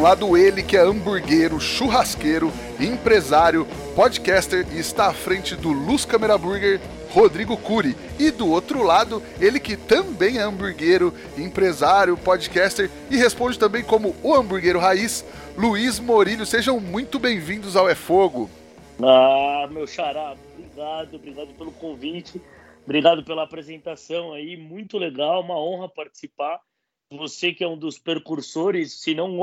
Um lado, ele que é hamburguero, churrasqueiro, empresário, podcaster e está à frente do Luz Câmera Burger, Rodrigo Cury. E do outro lado, ele que também é hamburguero, empresário, podcaster e responde também como o hamburguero raiz, Luiz Morilho. Sejam muito bem-vindos ao É Fogo. Ah, meu xará, obrigado, obrigado pelo convite, obrigado pela apresentação aí, muito legal, uma honra participar. Você que é um dos percursores, se não o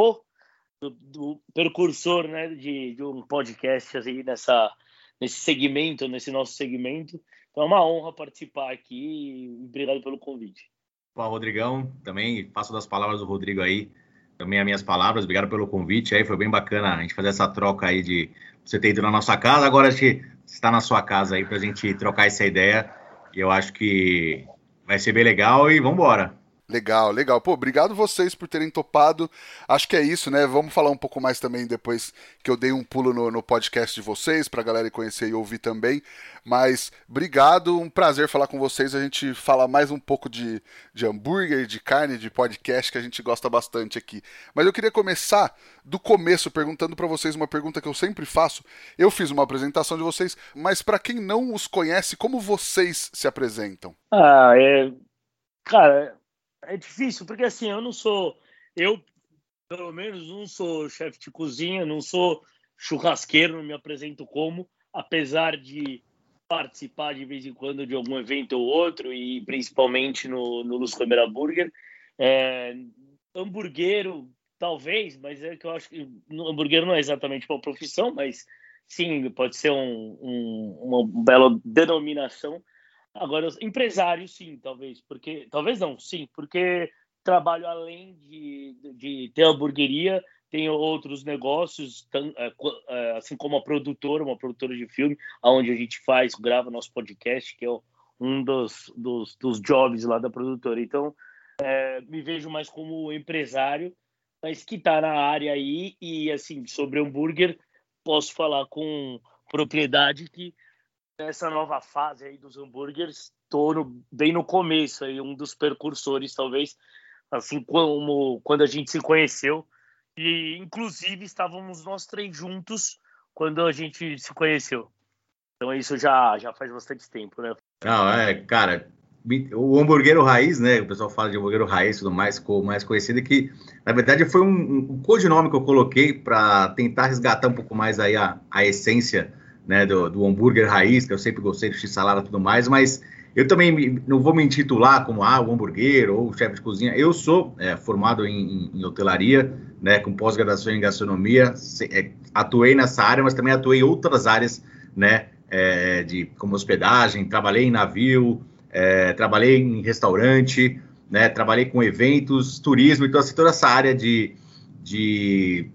do, do percursor né, de, de, um podcast assim, nessa, nesse segmento, nesse nosso segmento. Então é uma honra participar aqui e obrigado pelo convite. Olá, Rodrigão, também faço das palavras do Rodrigo aí, também as minhas palavras, obrigado pelo convite aí, foi bem bacana a gente fazer essa troca aí de você ter ido na nossa casa, agora a gente está na sua casa aí para a gente trocar essa ideia e eu acho que vai ser bem legal e vamos embora. Legal, legal. Pô, obrigado vocês por terem topado. Acho que é isso, né? Vamos falar um pouco mais também depois que eu dei um pulo no, no podcast de vocês, pra galera conhecer e ouvir também. Mas obrigado, um prazer falar com vocês. A gente fala mais um pouco de, de hambúrguer, de carne, de podcast, que a gente gosta bastante aqui. Mas eu queria começar do começo perguntando para vocês uma pergunta que eu sempre faço. Eu fiz uma apresentação de vocês, mas para quem não os conhece, como vocês se apresentam? Ah, é. Cara, é difícil, porque assim, eu não sou. Eu, pelo menos, não sou chefe de cozinha, não sou churrasqueiro, não me apresento como, apesar de participar de vez em quando de algum evento ou outro, e principalmente no, no Luz Câmera Burger. É, hamburguero, talvez, mas é que eu acho que hamburguero não é exatamente uma profissão, mas sim, pode ser um, um, uma bela denominação. Agora, empresário, sim, talvez, porque. Talvez não, sim, porque trabalho além de, de ter hamburgueria, tenho outros negócios, é, é, assim como a produtora, uma produtora de filme, onde a gente faz, grava nosso podcast, que é um dos, dos, dos jobs lá da produtora. Então, é, me vejo mais como empresário, mas que está na área aí, e assim, sobre hambúrguer, posso falar com propriedade que nessa nova fase aí dos hambúrgueres, estou no, bem no começo aí, um dos percursores, talvez, assim como quando a gente se conheceu. E, inclusive, estávamos nós três juntos quando a gente se conheceu. Então, isso já, já faz bastante tempo, né? Não, é, cara, o hambúrguer raiz, né? O pessoal fala de hambúrguer raiz, tudo mais, mais conhecido, que na verdade foi um, um codinome que eu coloquei para tentar resgatar um pouco mais aí a, a essência né, do, do hambúrguer raiz, que eu sempre gostei do x-salada e tudo mais, mas eu também não vou me intitular como ah, o hambúrguer ou chefe de cozinha. Eu sou é, formado em, em, hotelaria, né, com pós-graduação em gastronomia, se, é, atuei nessa área, mas também atuei em outras áreas, né, é, de como hospedagem, trabalhei em navio, é, trabalhei em restaurante, né, trabalhei com eventos, turismo, então assim, toda essa área de, de,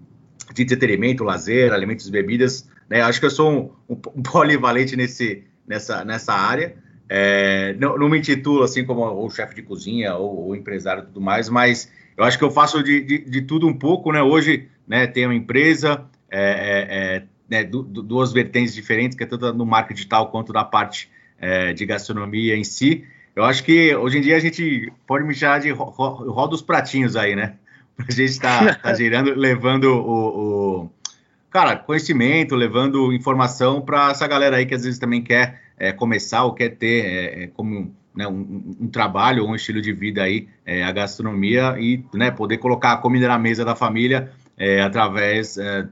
de entretenimento, lazer, alimentos e bebidas, né? Acho que eu sou um, um, polivalente nesse, nessa, nessa área. É, não, não, me intitulo assim como o chefe de cozinha ou, ou empresário e tudo mais, mas eu acho que eu faço de, de, de tudo um pouco, né? Hoje, né, tenho uma empresa, é, é, é né, du, duas vertentes diferentes, que é tanto no marketing digital quanto na parte é, de gastronomia em si. Eu acho que hoje em dia a gente pode me chamar de ro, ro, roda os pratinhos aí, né? A gente está tá girando, levando o, o cara, conhecimento, levando informação para essa galera aí que às vezes também quer é, começar ou quer ter é, é como né, um, um, trabalho ou um estilo de vida aí, é, a gastronomia e né, poder colocar a comida na mesa da família é, através é,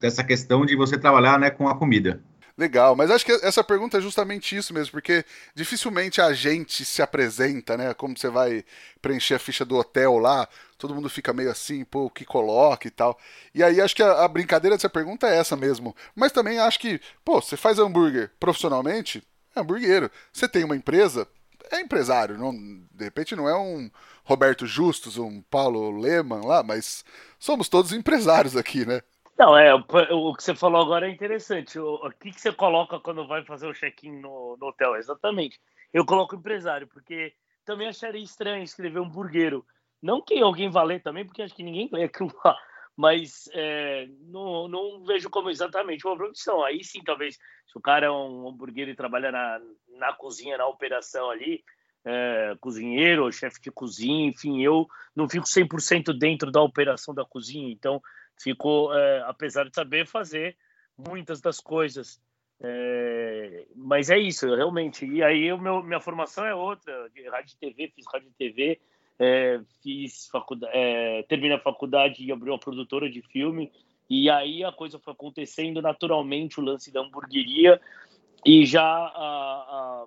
dessa questão de você trabalhar né, com a comida. Legal, mas acho que essa pergunta é justamente isso mesmo, porque dificilmente a gente se apresenta, né? Como você vai preencher a ficha do hotel lá, todo mundo fica meio assim, pô, o que coloca e tal. E aí acho que a, a brincadeira dessa pergunta é essa mesmo. Mas também acho que, pô, você faz hambúrguer profissionalmente? É hambúrguero. Você tem uma empresa? é empresário, não, de repente não é um Roberto Justus, um Paulo Leman lá, mas somos todos empresários aqui, né? Não, é, o que você falou agora é interessante. O, o que, que você coloca quando vai fazer o check-in no, no, hotel? Exatamente. Eu coloco empresário, porque também acharia estranho escrever um burgueiro. Não que alguém vá também, porque acho que ninguém lê aquilo lá. Mas é, não, não vejo como exatamente uma profissão. Aí sim, talvez, se o cara é um hambúrguer e trabalha na, na cozinha, na operação ali, é, cozinheiro, chefe de cozinha, enfim, eu não fico 100% dentro da operação da cozinha. Então, ficou, é, apesar de saber fazer muitas das coisas. É, mas é isso, realmente. E aí, o meu, minha formação é outra: de rádio e TV, fiz rádio e TV, é, fiz faculdade, é, terminei a faculdade e abri uma produtora de filme. E aí a coisa foi acontecendo naturalmente, o lance da hamburgueria. E já há, há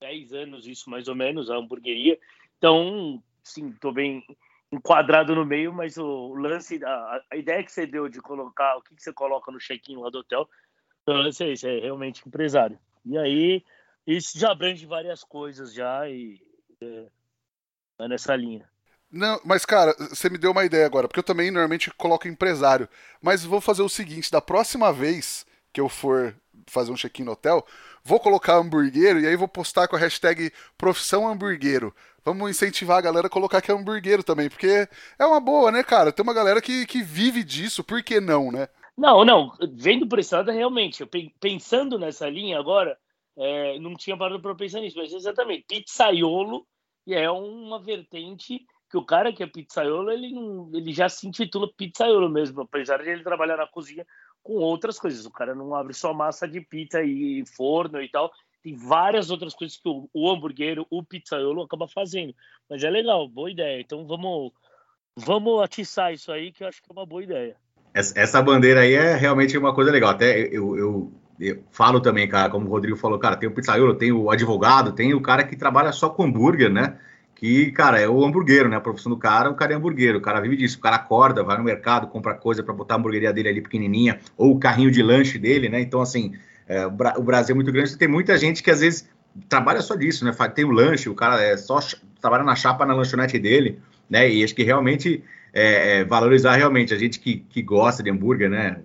10 anos, isso mais ou menos, a hamburgueria. Então, sim, estou bem enquadrado no meio, mas o lance, a, a ideia que você deu de colocar, o que, que você coloca no check-in lá do hotel, o lance é isso, é realmente empresário. E aí, isso já abrange várias coisas já e é nessa linha. Não, mas cara, você me deu uma ideia agora, porque eu também normalmente coloco empresário. Mas vou fazer o seguinte, da próxima vez que eu for fazer um check-in no hotel, vou colocar hamburguero e aí vou postar com a hashtag profissão hamburguero. Vamos incentivar a galera a colocar que é hamburguero também, porque é uma boa, né, cara? Tem uma galera que, que vive disso, por que não, né? Não, não, vendo por esse lado, realmente, pensando nessa linha agora, é, não tinha parado para pensar nisso, mas exatamente, pizzaiolo é uma vertente que o cara que é pizzaiolo, ele, não, ele já se intitula pizzaiolo mesmo, apesar de ele trabalhar na cozinha com outras coisas. O cara não abre só massa de pizza e forno e tal. Tem várias outras coisas que o, o hambúrguer, o pizzaiolo acaba fazendo. Mas é legal, boa ideia. Então vamos, vamos atiçar isso aí, que eu acho que é uma boa ideia. Essa, essa bandeira aí é realmente uma coisa legal. Até eu, eu, eu, falo também, cara, como o Rodrigo falou, cara, tem o pizzaiolo, tem o advogado, tem o cara que trabalha só com hambúrguer, né? Que, cara, é o hamburguero, né? A profissão do cara, o cara é hamburguero, o cara vive disso, o cara acorda, vai no mercado, compra coisa para botar a hamburgueria dele ali pequenininha, ou o carrinho de lanche dele, né? Então, assim, é, o Brasil é muito grande, tem muita gente que às vezes trabalha só disso, né? Tem o lanche, o cara é só trabalha na chapa na lanchonete dele, né? E acho que realmente é, é, valorizar realmente a gente que, que gosta de hambúrguer, né?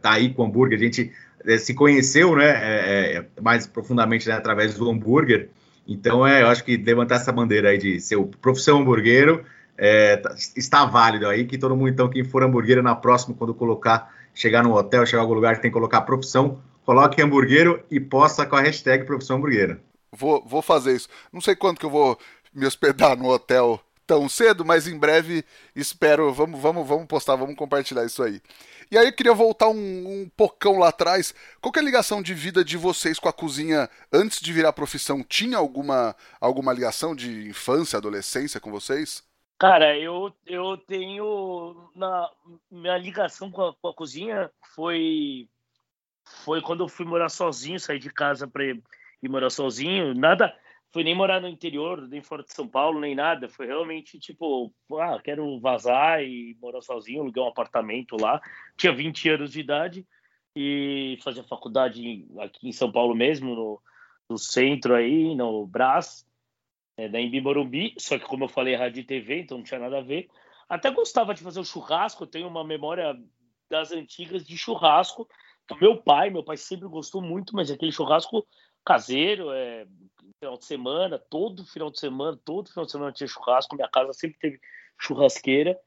Tá aí com hambúrguer, a gente é, se conheceu, né? É, mais profundamente né? através do hambúrguer. Então, é, eu acho que levantar essa bandeira aí de ser o profissão hamburguero é, tá, está válido aí, que todo mundo, então, quem for hamburguero na próxima, quando colocar, chegar no hotel, chegar em algum lugar que tem que colocar profissão, coloque hamburguero e posta com a hashtag profissão hamburguera. Vou, vou fazer isso. Não sei quanto que eu vou me hospedar no hotel tão cedo, mas em breve espero. Vamos, vamos, vamos postar, vamos compartilhar isso aí. E aí eu queria voltar um, um pocão lá atrás. Qual é a ligação de vida de vocês com a cozinha antes de virar profissão? Tinha alguma, alguma ligação de infância, adolescência com vocês? Cara, eu, eu tenho. Na, minha ligação com a, com a cozinha foi foi quando eu fui morar sozinho, sair de casa para ir morar sozinho. Nada, foi nem morar no interior, nem fora de São Paulo, nem nada. Foi realmente tipo, ah, quero vazar e morar sozinho, aluguei um apartamento lá. Tinha 20 anos de idade e fazia faculdade aqui em São Paulo mesmo, no, no centro aí, no Brás, é, da Embi Morumbi. Só que, como eu falei, rádio e TV, então não tinha nada a ver. Até gostava de fazer o churrasco, eu tenho uma memória das antigas de churrasco meu pai. Meu pai sempre gostou muito, mas aquele churrasco caseiro, é, final de semana, todo final de semana, todo final de semana tinha churrasco. Minha casa sempre teve churrasqueira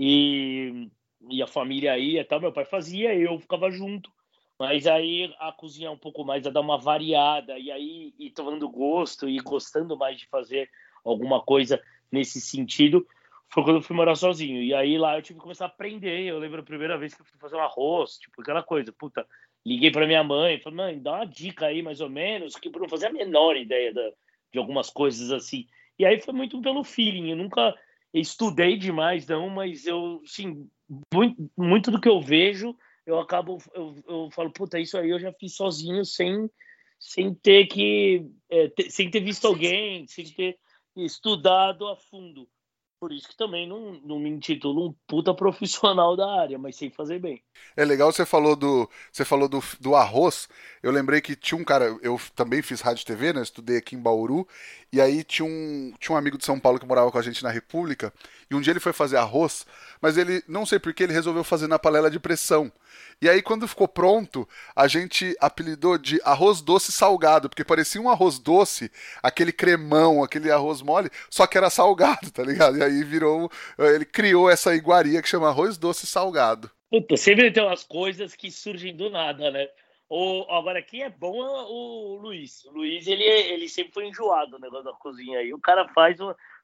e, e a família ia, tal. Meu pai fazia, eu ficava junto. Mas aí a cozinha um pouco mais, a dar uma variada e aí e tomando gosto e gostando mais de fazer alguma coisa nesse sentido, foi quando eu fui morar sozinho. E aí lá eu tive que começar a aprender. Eu lembro a primeira vez que eu fui fazer um arroz, tipo aquela coisa, puta, liguei para minha mãe, falei, mãe, dá uma dica aí mais ou menos, que eu não fazia a menor ideia da, de algumas coisas assim. E aí foi muito pelo feeling, eu nunca estudei demais não, mas eu, sim, muito, muito do que eu vejo, eu acabo, eu, eu falo, puta, isso aí eu já fiz sozinho, sem, sem ter que, é, ter, sem ter visto alguém, sem ter estudado a fundo. Por isso que também não, não me intitulo um puta profissional da área, mas sei fazer bem. É legal você falou do você falou do, do arroz. Eu lembrei que tinha um cara, eu também fiz rádio e TV, né? Estudei aqui em Bauru, e aí tinha um, tinha um amigo de São Paulo que morava com a gente na República, e um dia ele foi fazer arroz, mas ele, não sei por que, ele resolveu fazer na panela de pressão. E aí, quando ficou pronto, a gente apelidou de arroz doce salgado, porque parecia um arroz doce, aquele cremão, aquele arroz mole, só que era salgado, tá ligado? E aí virou. Ele criou essa iguaria que chama arroz doce salgado. Puta, sempre tem umas coisas que surgem do nada, né? O, agora, quem é bom é o Luiz. O Luiz, ele, ele sempre foi enjoado no negócio da cozinha aí. O cara faz,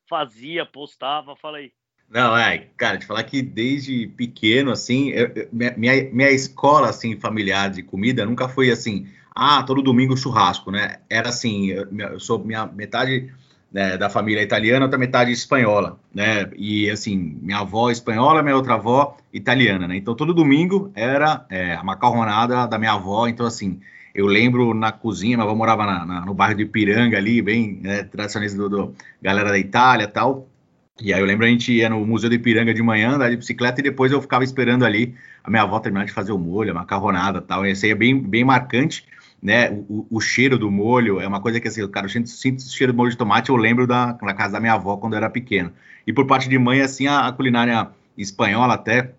fazia, postava, fala aí. Não, é, cara, te falar que desde pequeno, assim, eu, minha, minha escola, assim, familiar de comida nunca foi assim, ah, todo domingo churrasco, né? Era assim, eu, eu sou minha metade né, da família italiana, outra metade espanhola, né? E assim, minha avó espanhola, minha outra avó italiana, né? Então todo domingo era é, a macarronada da minha avó. Então assim, eu lembro na cozinha, minha avó morava na, na, no bairro de Ipiranga ali, bem né, tradicionalista do, do, galera da Itália, tal. E aí eu lembro a gente ia no Museu de Ipiranga de manhã, andar de bicicleta, e depois eu ficava esperando ali a minha avó terminar de fazer o molho, a macarronada tal. E esse aí é bem, bem marcante né? O, o, cheiro do molho é uma coisa que, assim, cara, eu sinto o cheiro do molho de tomate, eu lembro da, na casa da minha avó quando eu era pequeno. E por parte de mãe, assim, a, a culinária espanhola até,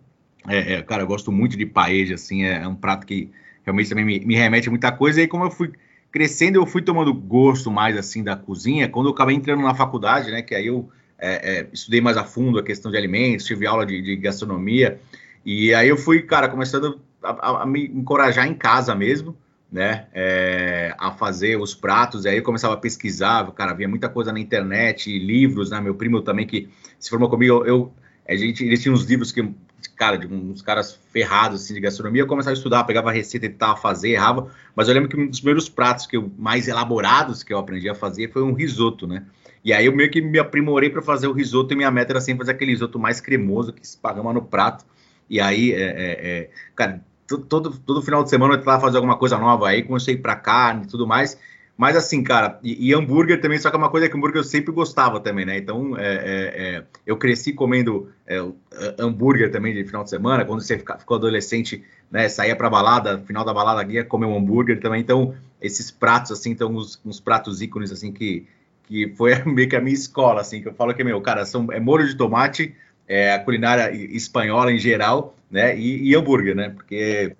é, é, cara, eu gosto muito de paella, assim, é, é um prato que realmente também me, me, remete a muita coisa. E aí, como eu fui crescendo, eu fui tomando gosto mais, assim, da cozinha, quando eu acabei entrando na faculdade, né, que aí eu é, é, estudei mais a fundo a questão de alimentos, tive aula de, de gastronomia, e aí eu fui, cara, começando a, a, a me encorajar em casa mesmo, né, é, a fazer os pratos, e aí eu começava a pesquisar, cara, havia muita coisa na internet, livros, né, meu primo também que se formou comigo, eu, a gente, ele tinha uns livros que, cara, de uns caras ferrados, assim, de gastronomia, eu começava a estudar, pegava a receita, tentava fazer, errava, mas eu lembro que um dos primeiros pratos que eu, mais elaborados que eu aprendi a fazer foi um risoto, né, e aí eu meio que me aprimorei para fazer o risoto, e minha meta era sempre fazer aquele risoto mais cremoso, que se pagava no prato, e aí, é, é, é cara, todo, todo final de semana eu tentava fazer alguma coisa nova aí, comecei a ir pra carne e tudo mais. Mas assim, cara, e, e, hambúrguer também, só que é uma coisa que hambúrguer eu sempre gostava também, né? Então, é, é, é, eu cresci comendo é, hambúrguer também de final de semana, quando você fica, ficou adolescente, né? Saía pra balada, final da balada ia comer um hambúrguer também. Então, esses pratos, assim, então, uns, uns pratos ícones, assim, que, que foi meio que a minha escola, assim, que eu falo que, meu, cara, são, é molho de tomate, é, a culinária espanhola em geral, né? E, e, hambúrguer, né? Porque,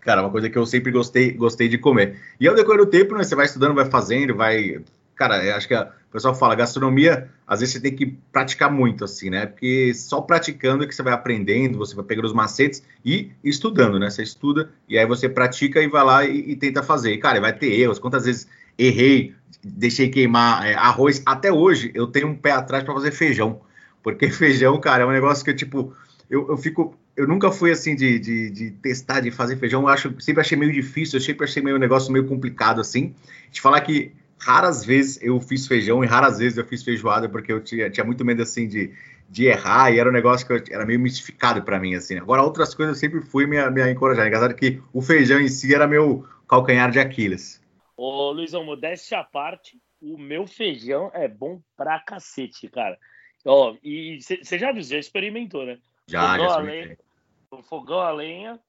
cara, é uma coisa que eu sempre gostei, gostei de comer. E ao decorrer do tempo, né? Você vai estudando, vai fazendo, vai. Cara, acho que a, o pessoal fala, gastronomia, às vezes você tem que praticar muito, assim, né? Porque só praticando é que você vai aprendendo, você vai pegando os macetes e estudando, né? Você estuda e aí você pratica e vai lá e, e tenta fazer. E, cara, vai ter erros. Quantas vezes errei, deixei queimar é, arroz? Até hoje eu tenho um pé atrás para fazer feijão. Porque feijão, cara, é um negócio que eu, tipo, eu, eu fico. Eu nunca fui assim de, de, de, testar, de fazer feijão. Eu acho, sempre achei meio difícil, eu sempre achei meio um negócio meio complicado assim. De falar que raras vezes eu fiz feijão e raras vezes eu fiz feijoada, porque eu tinha, tinha muito medo assim de, de errar e era um negócio que eu, era meio mistificado para mim, assim. Agora, outras coisas eu sempre fui me, me encorajar. Engraçado que o feijão em si era meu calcanhar de Aquiles. Ô, Luizão, modéstia à parte, o meu feijão é bom pra cacete, cara. Ó, e você já viu, já experimentou, né? Já, fogão já lenha, Fogão a lenha,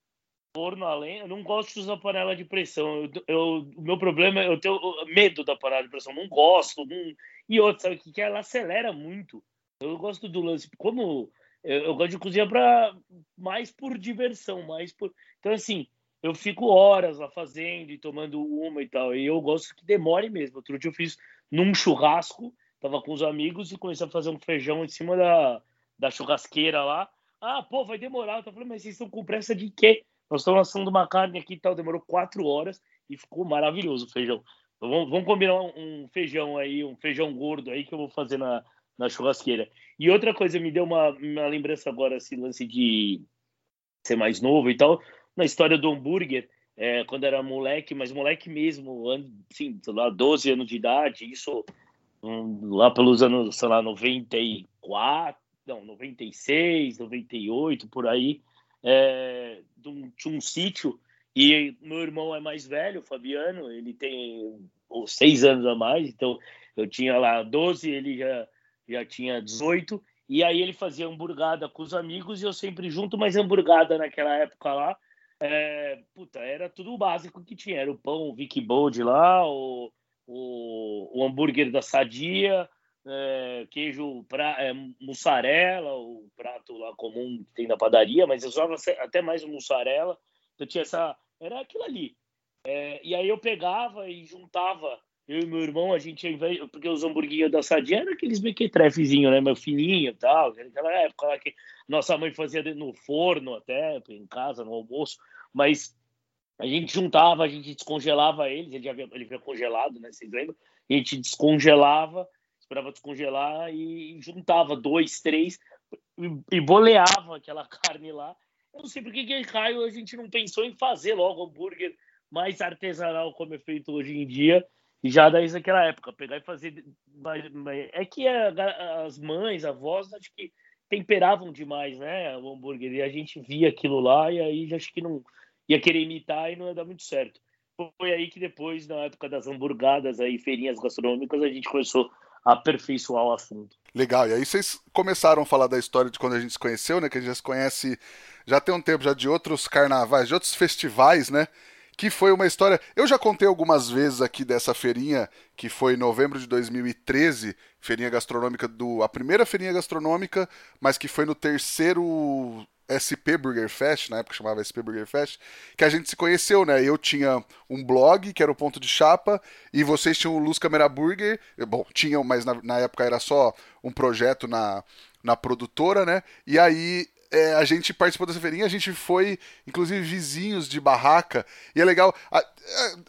forno a lenha. Eu não gosto de usar panela de pressão. Eu, eu, o meu problema é eu tenho medo da panela de pressão. Não gosto. Não... E outra, sabe o que, que ela acelera muito. Eu gosto do lance. Como eu, eu gosto de cozinhar para mais por diversão, mais por. Então, assim, eu fico horas lá fazendo e tomando uma e tal. E eu gosto que demore mesmo. Outro dia eu fiz num churrasco Tava com os amigos e comecei a fazer um feijão em cima da, da churrasqueira lá. Ah, pô, vai demorar. Eu falei, mas vocês estão com pressa de quê? Nós estamos lançando uma carne aqui e tal. Demorou quatro horas e ficou maravilhoso o feijão. Então, vamos, vamos combinar um feijão aí, um feijão gordo aí que eu vou fazer na, na churrasqueira. E outra coisa, me deu uma, uma lembrança agora, esse lance de ser mais novo e tal, na história do hambúrguer, é, quando era moleque, mas moleque mesmo, assim, lá, 12 anos de idade, isso lá pelos anos, sei lá, 94, não, 96, 98, por aí, é, tinha um sítio e meu irmão é mais velho, Fabiano, ele tem seis anos a mais, então eu tinha lá 12, ele já, já tinha 18, E aí ele fazia hamburgada com os amigos e eu sempre junto, mas hamburgada naquela época lá, é, puta, era tudo o básico que tinha. Era o pão, o Vicky Bold lá, o, o, o hambúrguer da Sadia, é, queijo pra, é, mussarela, o prato lá comum que tem na padaria, mas eu usava até mais mussarela. Então tinha essa. Era aquilo ali. É, e aí eu pegava e juntava. Eu e meu irmão, a gente, porque os hamburguinhos da Sadia eram aqueles mequetrefezinhos, né? Meu filhinho e tal. Aquela época lá que nossa mãe fazia no forno até, em casa, no almoço. Mas a gente juntava, a gente descongelava eles. Ele já ele vinha congelado, né? Vocês lembram? A gente descongelava esperava descongelar e juntava dois, três e, boleava aquela carne lá. Eu não sei por que, raio a gente não pensou em fazer logo hambúrguer mais artesanal como é feito hoje em dia, e já desde aquela época, pegar e fazer. É que as mães, avós, acho que temperavam demais, né, o hambúrguer, e a gente via aquilo lá, e aí já acho que não ia querer imitar e não ia dar muito certo. Foi aí que depois, na época das hamburgadas aí, feirinhas gastronômicas, a gente começou aperfeiçoar o assunto. Legal, e aí vocês começaram a falar da história de quando a gente se conheceu, né? Que a gente já se conhece já tem um tempo já de outros carnavais, de outros festivais, né? Que foi uma história. Eu já contei algumas vezes aqui dessa feirinha, que foi em novembro de 2013, feirinha gastronômica do. A primeira feirinha gastronômica, mas que foi no terceiro SP Burger Fest, na época chamava SP Burger Fest, que a gente se conheceu, né? Eu tinha um blog, que era o Ponto de Chapa, e vocês tinham o Luz Camera Burger. Bom, tinham, mas na, na época era só um projeto na, na produtora, né? E aí é, a gente participou dessa feirinha, a gente foi, inclusive, vizinhos de barraca, e é legal. A,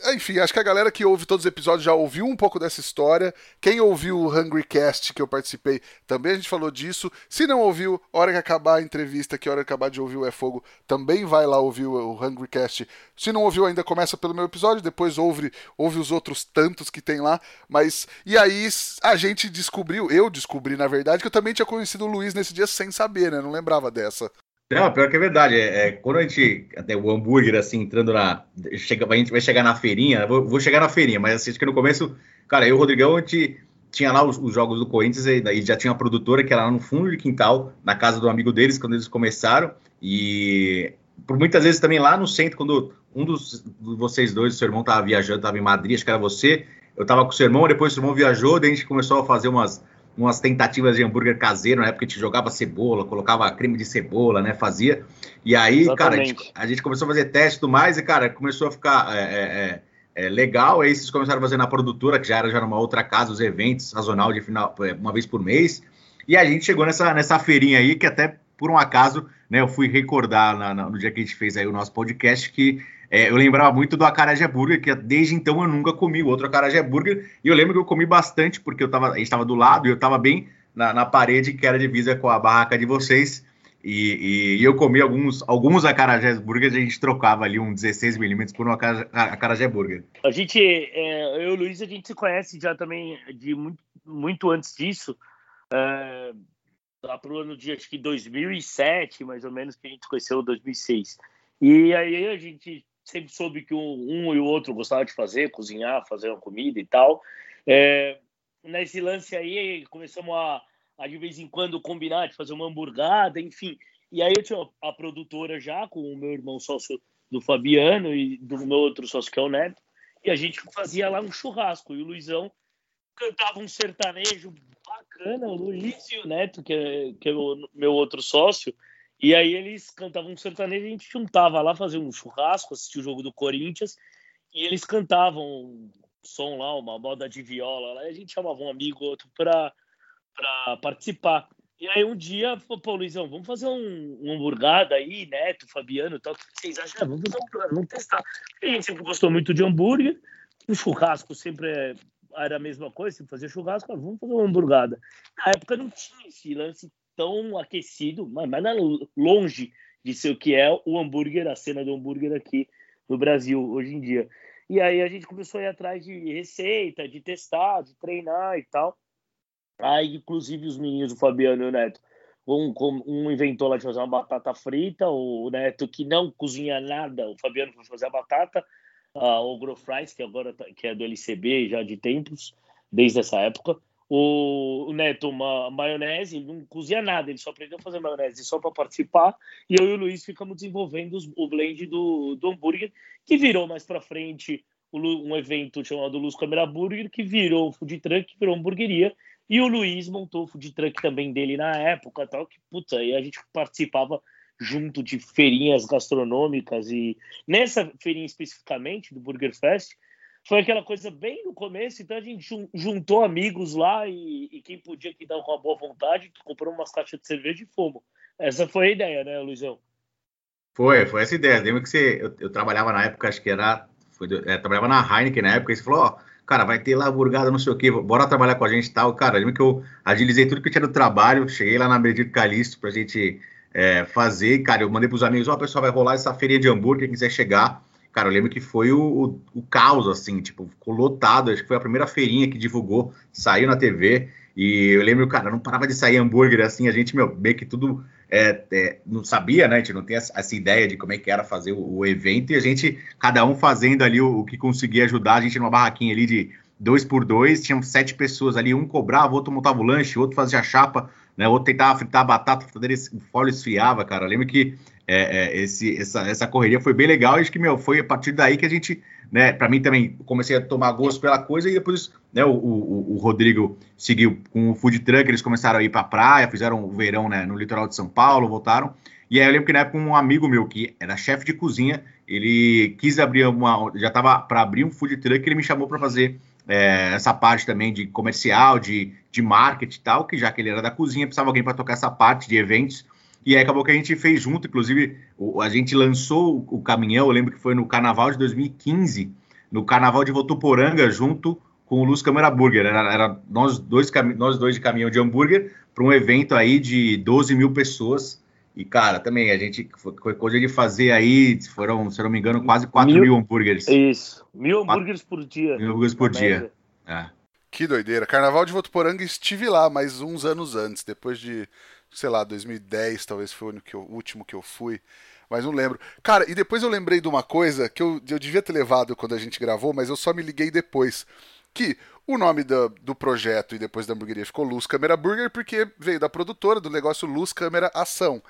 a, enfim, acho que a galera que ouve todos os episódios já ouviu um pouco dessa história. Quem ouviu o Hungry Cast que eu participei, também a gente falou disso. Se não ouviu, hora que acabar a entrevista, que hora que acabar de ouvir o É Fogo, também vai lá ouvir o, o Hungry Cast. Se não ouviu ainda, começa pelo meu episódio, depois ouve, ouve os outros tantos que tem lá. Mas, e aí a gente descobriu, eu descobri, na verdade, que eu também tinha conhecido o Luiz nesse dia sem saber, né? Não lembrava dessa essa. Não, pior que é verdade. É, é, quando a gente. Até o hambúrguer, assim, entrando na. Chega, a gente vai chegar na feirinha. Vou, vou chegar na feirinha, mas assim, acho que no começo. Cara, eu e o Rodrigão, a gente tinha lá os, os jogos do Corinthians e daí já tinha uma produtora que era lá no fundo de quintal, na casa do amigo deles, quando eles começaram. E por muitas vezes também lá no centro, quando um dos vocês dois, o seu irmão, estava viajando, estava em Madrid, acho que era você. Eu estava com o seu irmão, depois o seu irmão viajou, daí a gente começou a fazer umas umas tentativas de hambúrguer caseiro, na época a gente jogava cebola, colocava creme de cebola, né? Fazia. E aí, Exatamente. cara, a gente, a gente, começou a fazer teste e tudo mais, e, cara, começou a ficar é, é, é, é legal. Aí vocês começaram a fazer na produtora, que já era já numa outra casa, os eventos sazonal de final, é, uma vez por mês. E a gente chegou nessa, nessa feirinha aí, que até por um acaso, né, eu fui recordar na, na, no dia que a gente fez aí o nosso podcast que é, eu lembrava muito do acarajé burger, que desde então eu nunca comi o outro acarajé burger. E eu lembro que eu comi bastante, porque eu tava, a gente estava do lado e eu estava bem na, na, parede que era divisa com a barraca de vocês. E, e, e eu comi alguns, alguns acarajés burgers a gente trocava ali um 16mm por um acarajé burger. A gente, é, eu e o Luiz, a gente se conhece já também de muito, muito antes disso. É, lá pro ano de acho que 2007, mais ou menos, que a gente conheceu 2006. E aí a gente sempre soube que um, e o outro gostava de fazer, cozinhar, fazer uma comida e tal. É, nesse lance aí, começamos a, a, de vez em quando, combinar de fazer uma hamburgada, enfim. E aí eu tinha a produtora já, com o meu irmão sócio do Fabiano e do meu outro sócio, que é o Neto, e a gente fazia lá um churrasco. E o Luizão cantava um sertanejo bacana, o Luiz e o Neto, que é, que é o meu outro sócio, e aí eles cantavam um sertanejo, a gente juntava lá, fazia um churrasco, assistia o jogo do Corinthians, e eles cantavam um som lá, uma moda de viola lá, e a gente chamava um amigo ou outro para participar. E aí um dia, pô, Luizão, vamos fazer um, um hamburgada aí, Neto, Fabiano tal, o que vocês acham? Ah, vamos fazer vamos testar. a gente sempre gostou muito de hambúrguer, o churrasco sempre é, era a mesma coisa, sempre fazia churrasco, ah, vamos fazer uma hamburgada. Na época não tinha esse lance tão aquecido, mas, mas longe de ser o que é o hambúrguer, a cena do hambúrguer aqui no Brasil hoje em dia. E aí a gente começou a ir atrás de receita, de testar, de treinar e tal. Aí, inclusive, os meninos, o Fabiano e o Neto, um, um inventou lá de fazer uma batata frita, o Neto, que não cozinha nada, o Fabiano foi fazer a batata, uh, o Grow Fries, que agora tá, que é do LCB já de tempos, desde essa época. o, o Neto uma maionese, ele não cozinha nada, ele só aprendeu a fazer maionese só para participar, e eu e o Luiz ficamos desenvolvendo os, o blend do, do hambúrguer, que virou mais para frente um evento chamado Luz Câmera Burger, que virou food truck, virou hamburgueria, e o Luiz montou o food truck também dele na época, tal, que, puta, aí a gente participava junto de feirinhas gastronômicas, e nessa feirinha especificamente, do Burger Fest, foi aquela coisa bem no começo, então a gente juntou amigos lá e, e quem podia que dar uma boa vontade, comprou umas caixas de cerveja e fomos. Essa foi a ideia, né, Luizão? Foi, foi essa ideia. Lembro que você, eu, eu trabalhava na época, acho que era, foi, é, trabalhava na Heineken na época, e você falou, ó, cara, vai ter lá burgada, não sei o quê, bora trabalhar com a gente tal. Cara, lembro que eu agilizei tudo que eu tinha do trabalho, cheguei lá na Benedito Calixto pra gente é, fazer, cara, eu mandei pros amigos, ó, oh, pessoal, vai rolar essa feirinha de hambúrguer, quem quiser chegar, Cara, eu lembro que foi o, o, o, caos, assim, tipo, ficou lotado. Acho que foi a primeira feirinha que divulgou, saiu na TV. E eu lembro, cara, não parava de sair hambúrguer, assim, a gente, meu, meio que tudo é, é, não sabia, né? A gente não tem essa, essa, ideia de como é que era fazer o, o, evento. E a gente, cada um fazendo ali o, o que conseguia ajudar. A gente numa barraquinha ali de dois por dois, tinham sete pessoas ali, um cobrava, outro montava o lanche, outro fazia chapa, né? Outro tentava fritar a batata, o folha esfriava, cara. Eu lembro que é, é, esse, essa, essa correria foi bem legal. Acho que, meu, foi a partir daí que a gente, né, para mim também, comecei a tomar gosto pela coisa. E depois, né, o, o, o Rodrigo seguiu com o food truck, eles começaram a ir para a praia, fizeram o verão, né, no litoral de São Paulo, voltaram. E aí eu lembro que na época um amigo meu, que era chefe de cozinha, ele quis abrir uma. Já estava para abrir um food truck, ele me chamou para fazer é, essa parte também de comercial, de, de marketing e tal, que já que ele era da cozinha, precisava alguém para tocar essa parte de eventos. E aí acabou que a gente fez junto, inclusive a gente lançou o caminhão, eu lembro que foi no carnaval de 2015, no carnaval de Votuporanga, junto com o Luz Câmara Burger. Era, era nós, dois, nós dois de caminhão de hambúrguer para um evento aí de 12 mil pessoas. E, cara, também a gente foi coisa de fazer aí, foram, se eu não me engano, quase 4 mil, mil hambúrgueres. Isso, mil hambúrgueres por dia. Mil hambúrgueres por dia. É. Que doideira. Carnaval de Votuporanga estive lá, mas uns anos antes, depois de sei lá, 2010 talvez foi o, que eu, o último que eu fui, mas não lembro. Cara, e depois eu lembrei de uma coisa que eu, eu devia ter levado quando a gente gravou, mas eu só me liguei depois. Que o nome do, do projeto e depois da hamburgueria ficou Luz Câmera Burger, porque veio da produtora do negócio Luz Câmera Ação.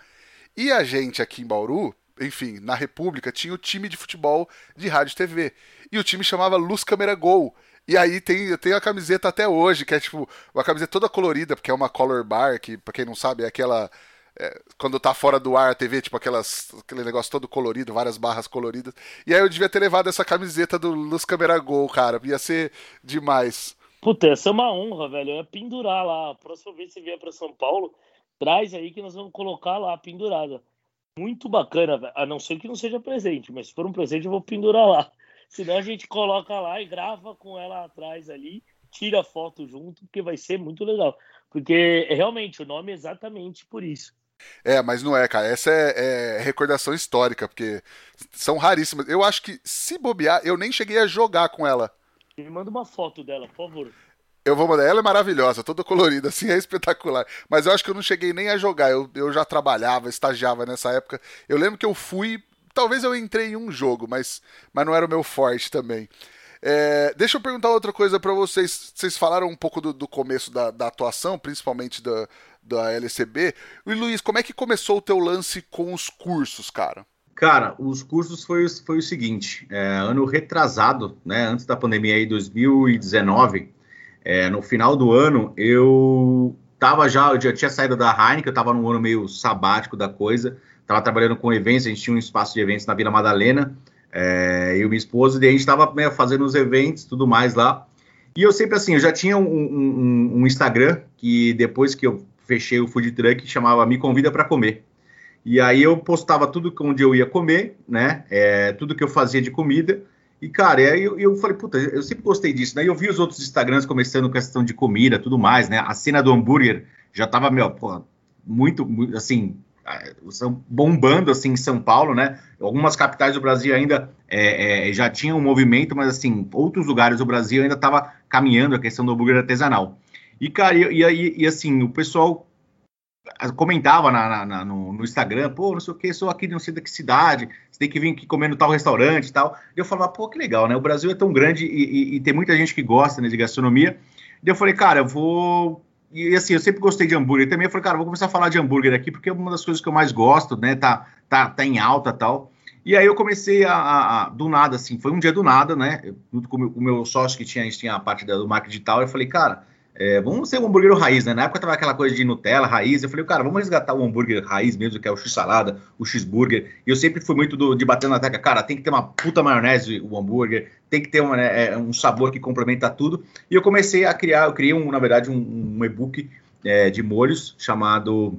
E a gente aqui em Bauru, enfim, na República, tinha o time de futebol de rádio e TV. E o time chamava Luz Câmera Gol. E aí tem, tem a camiseta até hoje, que é tipo, uma camiseta toda colorida, porque é uma color bar, que pra quem não sabe é aquela. É, quando tá fora do ar a TV, tipo aquelas, aquele negócio todo colorido, várias barras coloridas. E aí eu devia ter levado essa camiseta do Luz Câmera Gol, cara. Ia ser demais. Puta, essa é uma honra, velho. Eu ia pendurar lá. A próxima vez que você vier pra São Paulo, traz aí que nós vamos colocar lá pendurada. Muito bacana. A não ser que não seja presente, mas se for um presente eu vou pendurar lá. Senão a gente coloca lá e grava com ela atrás ali, tira foto junto, porque vai ser muito legal. Porque realmente o nome é exatamente por isso. É, mas não é, cara. Essa é, é, recordação histórica, porque são raríssimas. Eu acho que, se bobear, eu nem cheguei a jogar com ela. Me manda uma foto dela, por favor. Eu vou mandar. Ela é maravilhosa, toda colorida, assim, é espetacular. Mas eu acho que eu não cheguei nem a jogar. Eu, eu já trabalhava, estagiava nessa época. Eu lembro que eu fui talvez eu entrei em um jogo, mas, mas não era o meu forte também. É, deixa eu perguntar outra coisa para vocês. Vocês falaram um pouco do, do começo da, da, atuação, principalmente da, da LCB. E Luiz, como é que começou o teu lance com os cursos, cara? Cara, os cursos foi, foi o seguinte: é, ano retrasado, né, antes da pandemia aí, 2019, é, no final do ano, eu tava já, eu já tinha saído da Heineken, eu tava num ano meio sabático da coisa estava trabalhando com eventos, a gente tinha um espaço de eventos na Vila Madalena, é, eu e minha esposa, e a gente estava né, fazendo os eventos tudo mais lá. E eu sempre assim, eu já tinha um, um, um, Instagram que depois que eu fechei o food truck chamava Me Convida para Comer. E aí eu postava tudo onde eu ia comer, né? É, tudo que eu fazia de comida. E, cara, eu, eu falei, puta, eu sempre gostei disso, né? E eu vi os outros Instagrams começando com questão de comida, tudo mais, né? A cena do hambúrguer já tava, meu, pô, muito, assim, bombando assim em São Paulo, né? Algumas capitais do Brasil ainda é, é, já tinham um movimento, mas assim, outros lugares do Brasil ainda estava caminhando a questão do hambúrguer artesanal. E, cara, e, e, e assim, o pessoal comentava na, na, na, no, no, Instagram, pô, não sei o que, sou aqui de não sei da que cidade, você tem que vir aqui comer no tal restaurante e tal. E eu falava, pô, que legal, né? O Brasil é tão grande e, e, e tem muita gente que gosta né, de gastronomia, E eu falei, cara, eu vou. E assim, eu sempre gostei de hambúrguer também. Eu falei, cara, vou começar a falar de hambúrguer aqui, porque é uma das coisas que eu mais gosto, né? Tá, tá, tá em alta tal. E aí eu comecei a, a, a, do nada, assim, foi um dia do nada, né? Junto com o meu sócio que tinha, a gente tinha a parte do marketing digital, eu falei, cara, é, vamos ser um hambúrguer raiz, né? Na época tava aquela coisa de Nutella, raiz. Eu falei, cara, vamos resgatar o hambúrguer raiz mesmo, que é o X-salada, o X-burger. E eu sempre fui muito do, de bater na tecla, cara, tem que ter uma puta maionese o hambúrguer, tem que ter uma, né, é, um sabor que complementa tudo. E eu comecei a criar, eu criei, um, na verdade, um, um e-book é, de molhos chamado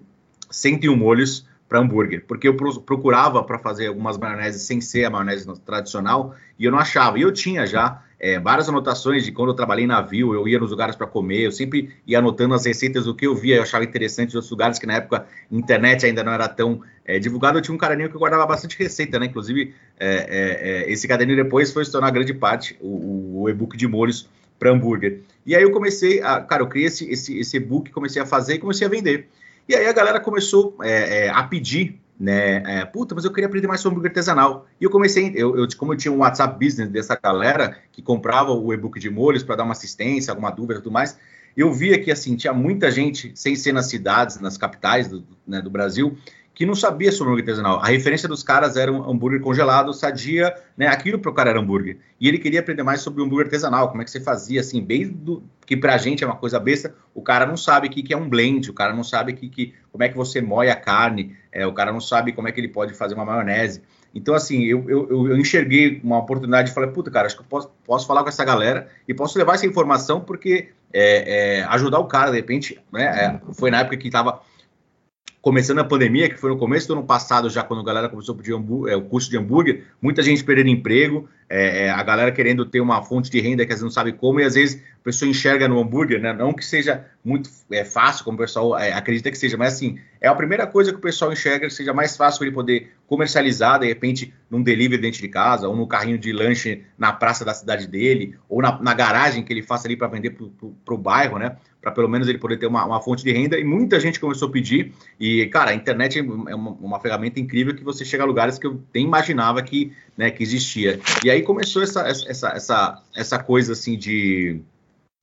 101 Molhos para hambúrguer, porque eu procurava para fazer algumas maioneses sem ser a maionese tradicional e eu não achava. E eu tinha já é, várias anotações de quando eu trabalhei em navio, eu ia nos lugares para comer, eu sempre ia anotando as receitas do que eu via, eu achava interessante outros lugares que na época a internet ainda não era tão é, divulgado. Eu tinha um caderninho que guardava bastante receita, né? Inclusive, é, é, é esse caderninho depois foi se tornar grande parte o, o e-book de molhos para hambúrguer. E aí eu comecei a, cara, eu criei esse, esse, esse e-book, comecei a fazer e comecei a vender. E aí a galera começou é, a pedir né? É, Puta, mas eu queria aprender mais sobre hambúrguer artesanal. E eu comecei, eu, eu, como eu tinha um WhatsApp Business dessa galera que comprava o e-book de molhos para dar uma assistência, alguma dúvida e tudo mais, eu via que assim tinha muita gente, sem ser nas cidades, nas capitais do, né, do Brasil, que não sabia sobre hambúrguer artesanal. A referência dos caras era um hambúrguer congelado, sadia, né? Aquilo para o cara era hambúrguer. E ele queria aprender mais sobre o hambúrguer artesanal, como é que você fazia, assim, bem do que para a gente é uma coisa besta. O cara não sabe o que, que é um blend, o cara não sabe que, que, como é que você moe a carne, é, o cara não sabe como é que ele pode fazer uma maionese. Então, assim, eu, eu, eu enxerguei uma oportunidade e falei, puta, cara, acho que eu posso, posso falar com essa galera e posso levar essa informação porque é, é, ajudar o cara, de repente, né? É, foi na época que estava começando a pandemia, que foi no começo do ano passado, já quando a galera começou a pedir é, o custo de hambúrguer, muita gente perdendo emprego, é, é, a galera querendo ter uma fonte de renda que às vezes não sabe como, e às vezes a pessoa enxerga no hambúrguer, né? Não que seja muito é, fácil, como o pessoal é, acredita que seja, mas assim, é a primeira coisa que o pessoal enxerga, que seja mais fácil ele poder comercializar, de repente, num delivery dentro de casa, ou no carrinho de lanche na praça da cidade dele, ou na, na garagem que ele faça ali para vender para o bairro, né? Para pelo menos ele poder ter uma, uma, fonte de renda, e muita gente começou a pedir, e, cara, a internet é uma, uma ferramenta incrível que você chega a lugares que eu nem imaginava que, né, que existia. E aí começou essa, essa, essa, essa coisa assim de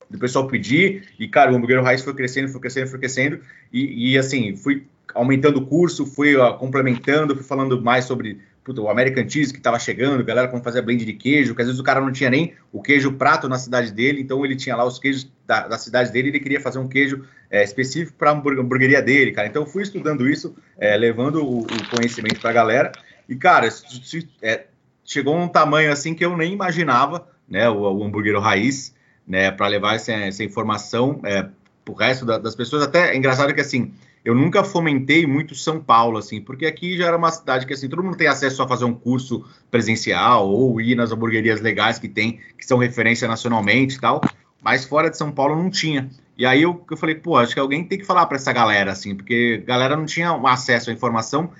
do pessoal pedir, e cara, o hambúrguer raiz foi crescendo, foi crescendo, foi crescendo, e, e assim, fui aumentando o curso, fui ó, complementando, fui falando mais sobre puto, o American Cheese que estava chegando, galera como fazer blend de queijo, que às vezes o cara não tinha nem o queijo prato na cidade dele, então ele tinha lá os queijos da, da cidade dele, ele queria fazer um queijo é, específico para a hamburgueria dele, cara. Então eu fui estudando isso, é, levando o, o conhecimento para a galera, e cara, se, é, chegou um tamanho assim que eu nem imaginava, né, o, o hambúrguer raiz, né, para levar essa, essa informação é, para o resto da, das pessoas. Até é engraçado que assim, eu nunca fomentei muito São Paulo, assim, porque aqui já era uma cidade que assim todo mundo tem acesso a fazer um curso presencial ou ir nas hamburguerias legais que tem, que são referência nacionalmente e tal. Mas fora de São Paulo não tinha. E aí eu, eu falei, pô, acho que alguém tem que falar para essa galera, assim, porque a galera não tinha acesso à informação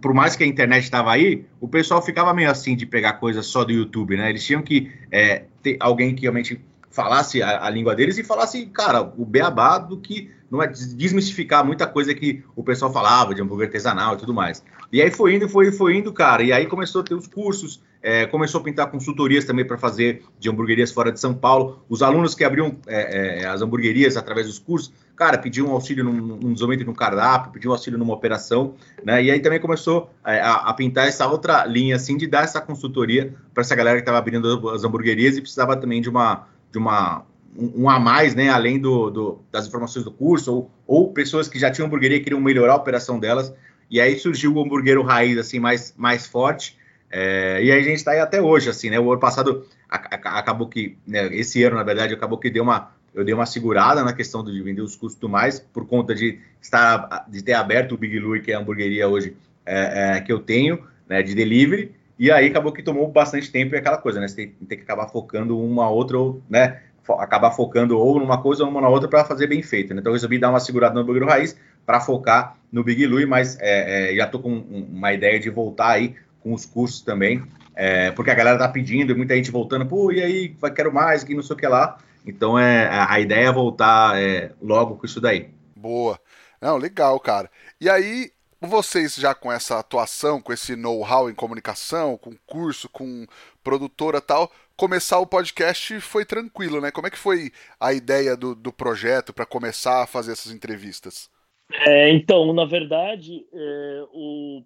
por mais que a internet estava aí, o pessoal ficava meio assim de pegar coisas só do YouTube, né? Eles tinham que é, ter alguém que realmente falasse a, a, língua deles e falasse, cara, o beabá do que não é desmistificar muita coisa que o pessoal falava de hambúrguer artesanal e tudo mais. E aí foi indo, foi, foi indo, cara. E aí começou a ter os cursos, é, começou a pintar consultorias também para fazer de hamburguerias fora de São Paulo. Os alunos que abriam é, é, as hamburguerias através dos cursos, cara, pediam auxílio num, num desenvolvimento de um cardápio, pediam auxílio numa operação, né? E aí também começou é, a, a, pintar essa outra linha, assim, de dar essa consultoria para essa galera que estava abrindo as hamburguerias e precisava também de uma, de uma um, um a mais, né? Além do, do, das informações do curso, ou, ou pessoas que já tinham hamburgueria e queriam melhorar a operação delas. E aí surgiu o hambúrguer raiz, assim, mais, mais forte. É, e aí a gente está aí até hoje, assim, né? O ano passado a, a, acabou que, né, esse ano, na verdade, acabou que deu uma, eu dei uma segurada na questão de vender os custos mais, por conta de estar, de ter aberto o Big Louie, que é a hamburgueria hoje é, é, que eu tenho, né, de delivery, e aí acabou que tomou bastante tempo e aquela coisa, né? Você tem, tem que acabar focando uma outra, né? Acabar focando ou numa coisa ou uma na outra para fazer bem feito. Né? Então eu resolvi dar uma segurada no hambúrguer raiz para focar no Big Louie, mas é, é, já estou com uma ideia de voltar aí com os cursos também, é, porque a galera tá pedindo, muita gente voltando, pô, e aí, quero mais, que não sei o que lá. Então é, a ideia é voltar é, logo com isso daí. Boa. Não, legal, cara. E aí, vocês já com essa atuação, com esse know-how em comunicação, com curso, com produtora tal, começar o podcast foi tranquilo, né? Como é que foi a ideia do, do projeto para começar a fazer essas entrevistas? É, então, na verdade, é, o,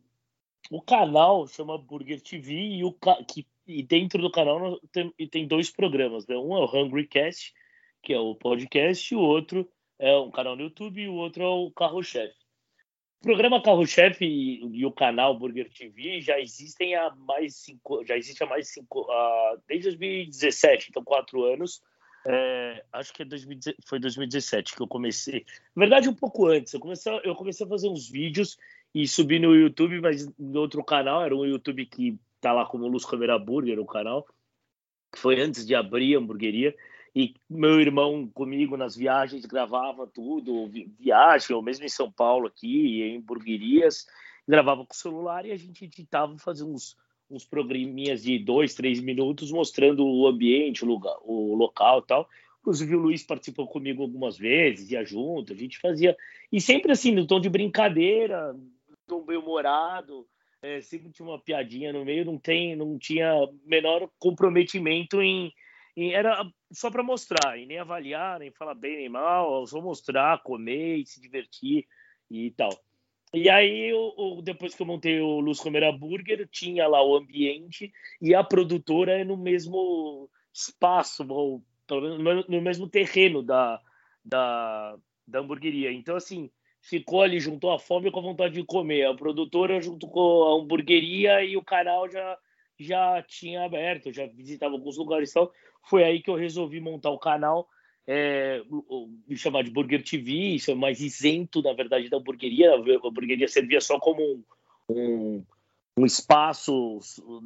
o canal chama Burger TV e, o, que, e dentro do canal tem, tem dois programas, né? Um é o Hungry Cast, que é o podcast, e o outro é um canal no YouTube e o outro é o Carro Chefe. Programa Carro Chefe e, e, o canal Burger TV já existem há mais cinco, já existe há mais cinco, uh, desde 2017, então quatro anos. É, acho que é 2000, foi 2017 que eu comecei. Na verdade, um pouco antes. Eu comecei, eu comecei a fazer uns vídeos e subir no YouTube, mas no outro canal, era um YouTube que tá lá como Luz Câmera Burger, o canal, que foi antes de abrir a hamburgueria. E meu irmão comigo nas viagens gravava tudo, viagem, ou mesmo em São Paulo aqui, em hamburguerias, gravava com o celular e a gente editava, fazia uns, uns programinhas de dois, três minutos mostrando o ambiente, o, lugar, o local e tal. Inclusive o Luiz participou comigo algumas vezes, ia junto, a gente fazia. E sempre assim, no tom de brincadeira, no tom bem-humorado, é, sempre tinha uma piadinha no meio, não, tem, não tinha menor comprometimento em, em era só para mostrar, e nem avaliar, nem falar bem nem mal, só mostrar, comer e se divertir e tal. E aí, eu, depois que eu montei o Luz Comera Burger, tinha lá o ambiente e a produtora é no mesmo espaço, ou no mesmo terreno da, da, da hamburgueria. Então, assim, ficou ali, juntou a fome com a vontade de comer. A produtora junto com a hamburgueria e o canal já, já tinha aberto, já visitava alguns lugares e tal. Foi aí que eu resolvi montar o canal é, me chamar de Burger TV, isso é mais isento, na verdade, da hamburgueria. A hamburgueria servia só como um, um, um espaço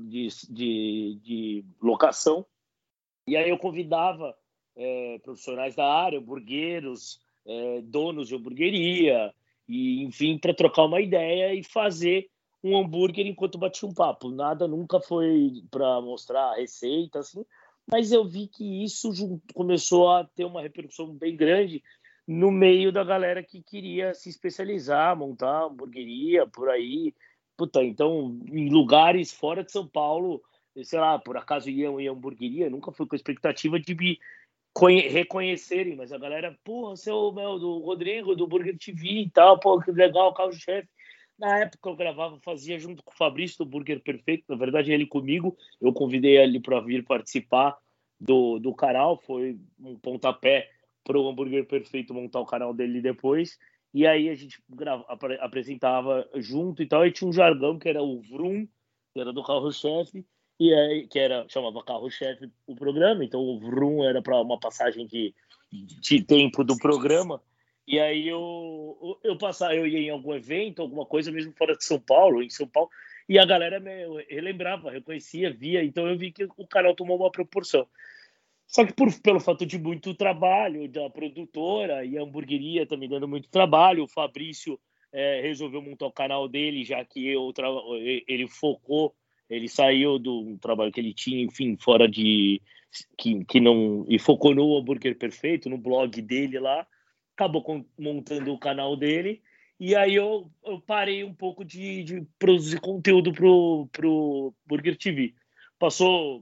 de, de, de, locação. E aí eu convidava é, profissionais da área, hamburgueiros, é, donos de hamburgueria, e enfim, para trocar uma ideia e fazer um hambúrguer enquanto batia um papo. Nada nunca foi para mostrar a receita, assim, mas eu vi que isso começou a ter uma repercussão bem grande no meio da galera que queria se especializar, montar hamburgueria por aí. Puta, então, em lugares fora de São Paulo, sei lá, por acaso iam em hamburgueria, nunca fui com a expectativa de me reconhecerem, mas a galera, porra, seu meu, do Rodrigo, do Burger TV e tal, pô, que legal, carro-chefe. Na época eu gravava, fazia junto com o Fabrício do Burger Perfeito, na verdade ele comigo, eu convidei ele para vir participar do, do canal, foi um pontapé para o Hambúrguer Perfeito montar o canal dele depois, e aí a gente grava, apresentava junto e tal, e tinha um jargão que era o Vrum, que era do carro-chefe, e aí, que era, chamava carro-chefe o programa, então o Vrum era para uma passagem de, de tempo do programa, e aí eu, eu passava, eu ia em algum evento, alguma coisa, mesmo fora de São Paulo, em São Paulo, e a galera me relembrava, reconhecia, via, então eu vi que o canal tomou uma proporção. Só que por, pelo fato de muito trabalho da produtora e a hamburgueria também dando muito trabalho, o Fabrício é, resolveu montar o canal dele, já que eu, ele focou, ele saiu do trabalho que ele tinha, enfim, fora de. que, que não. e focou no hambúrguer perfeito, no blog dele lá acabou montando o canal dele. E aí eu, eu parei um pouco de, de produzir conteúdo pro, pro Burger TV. Passou.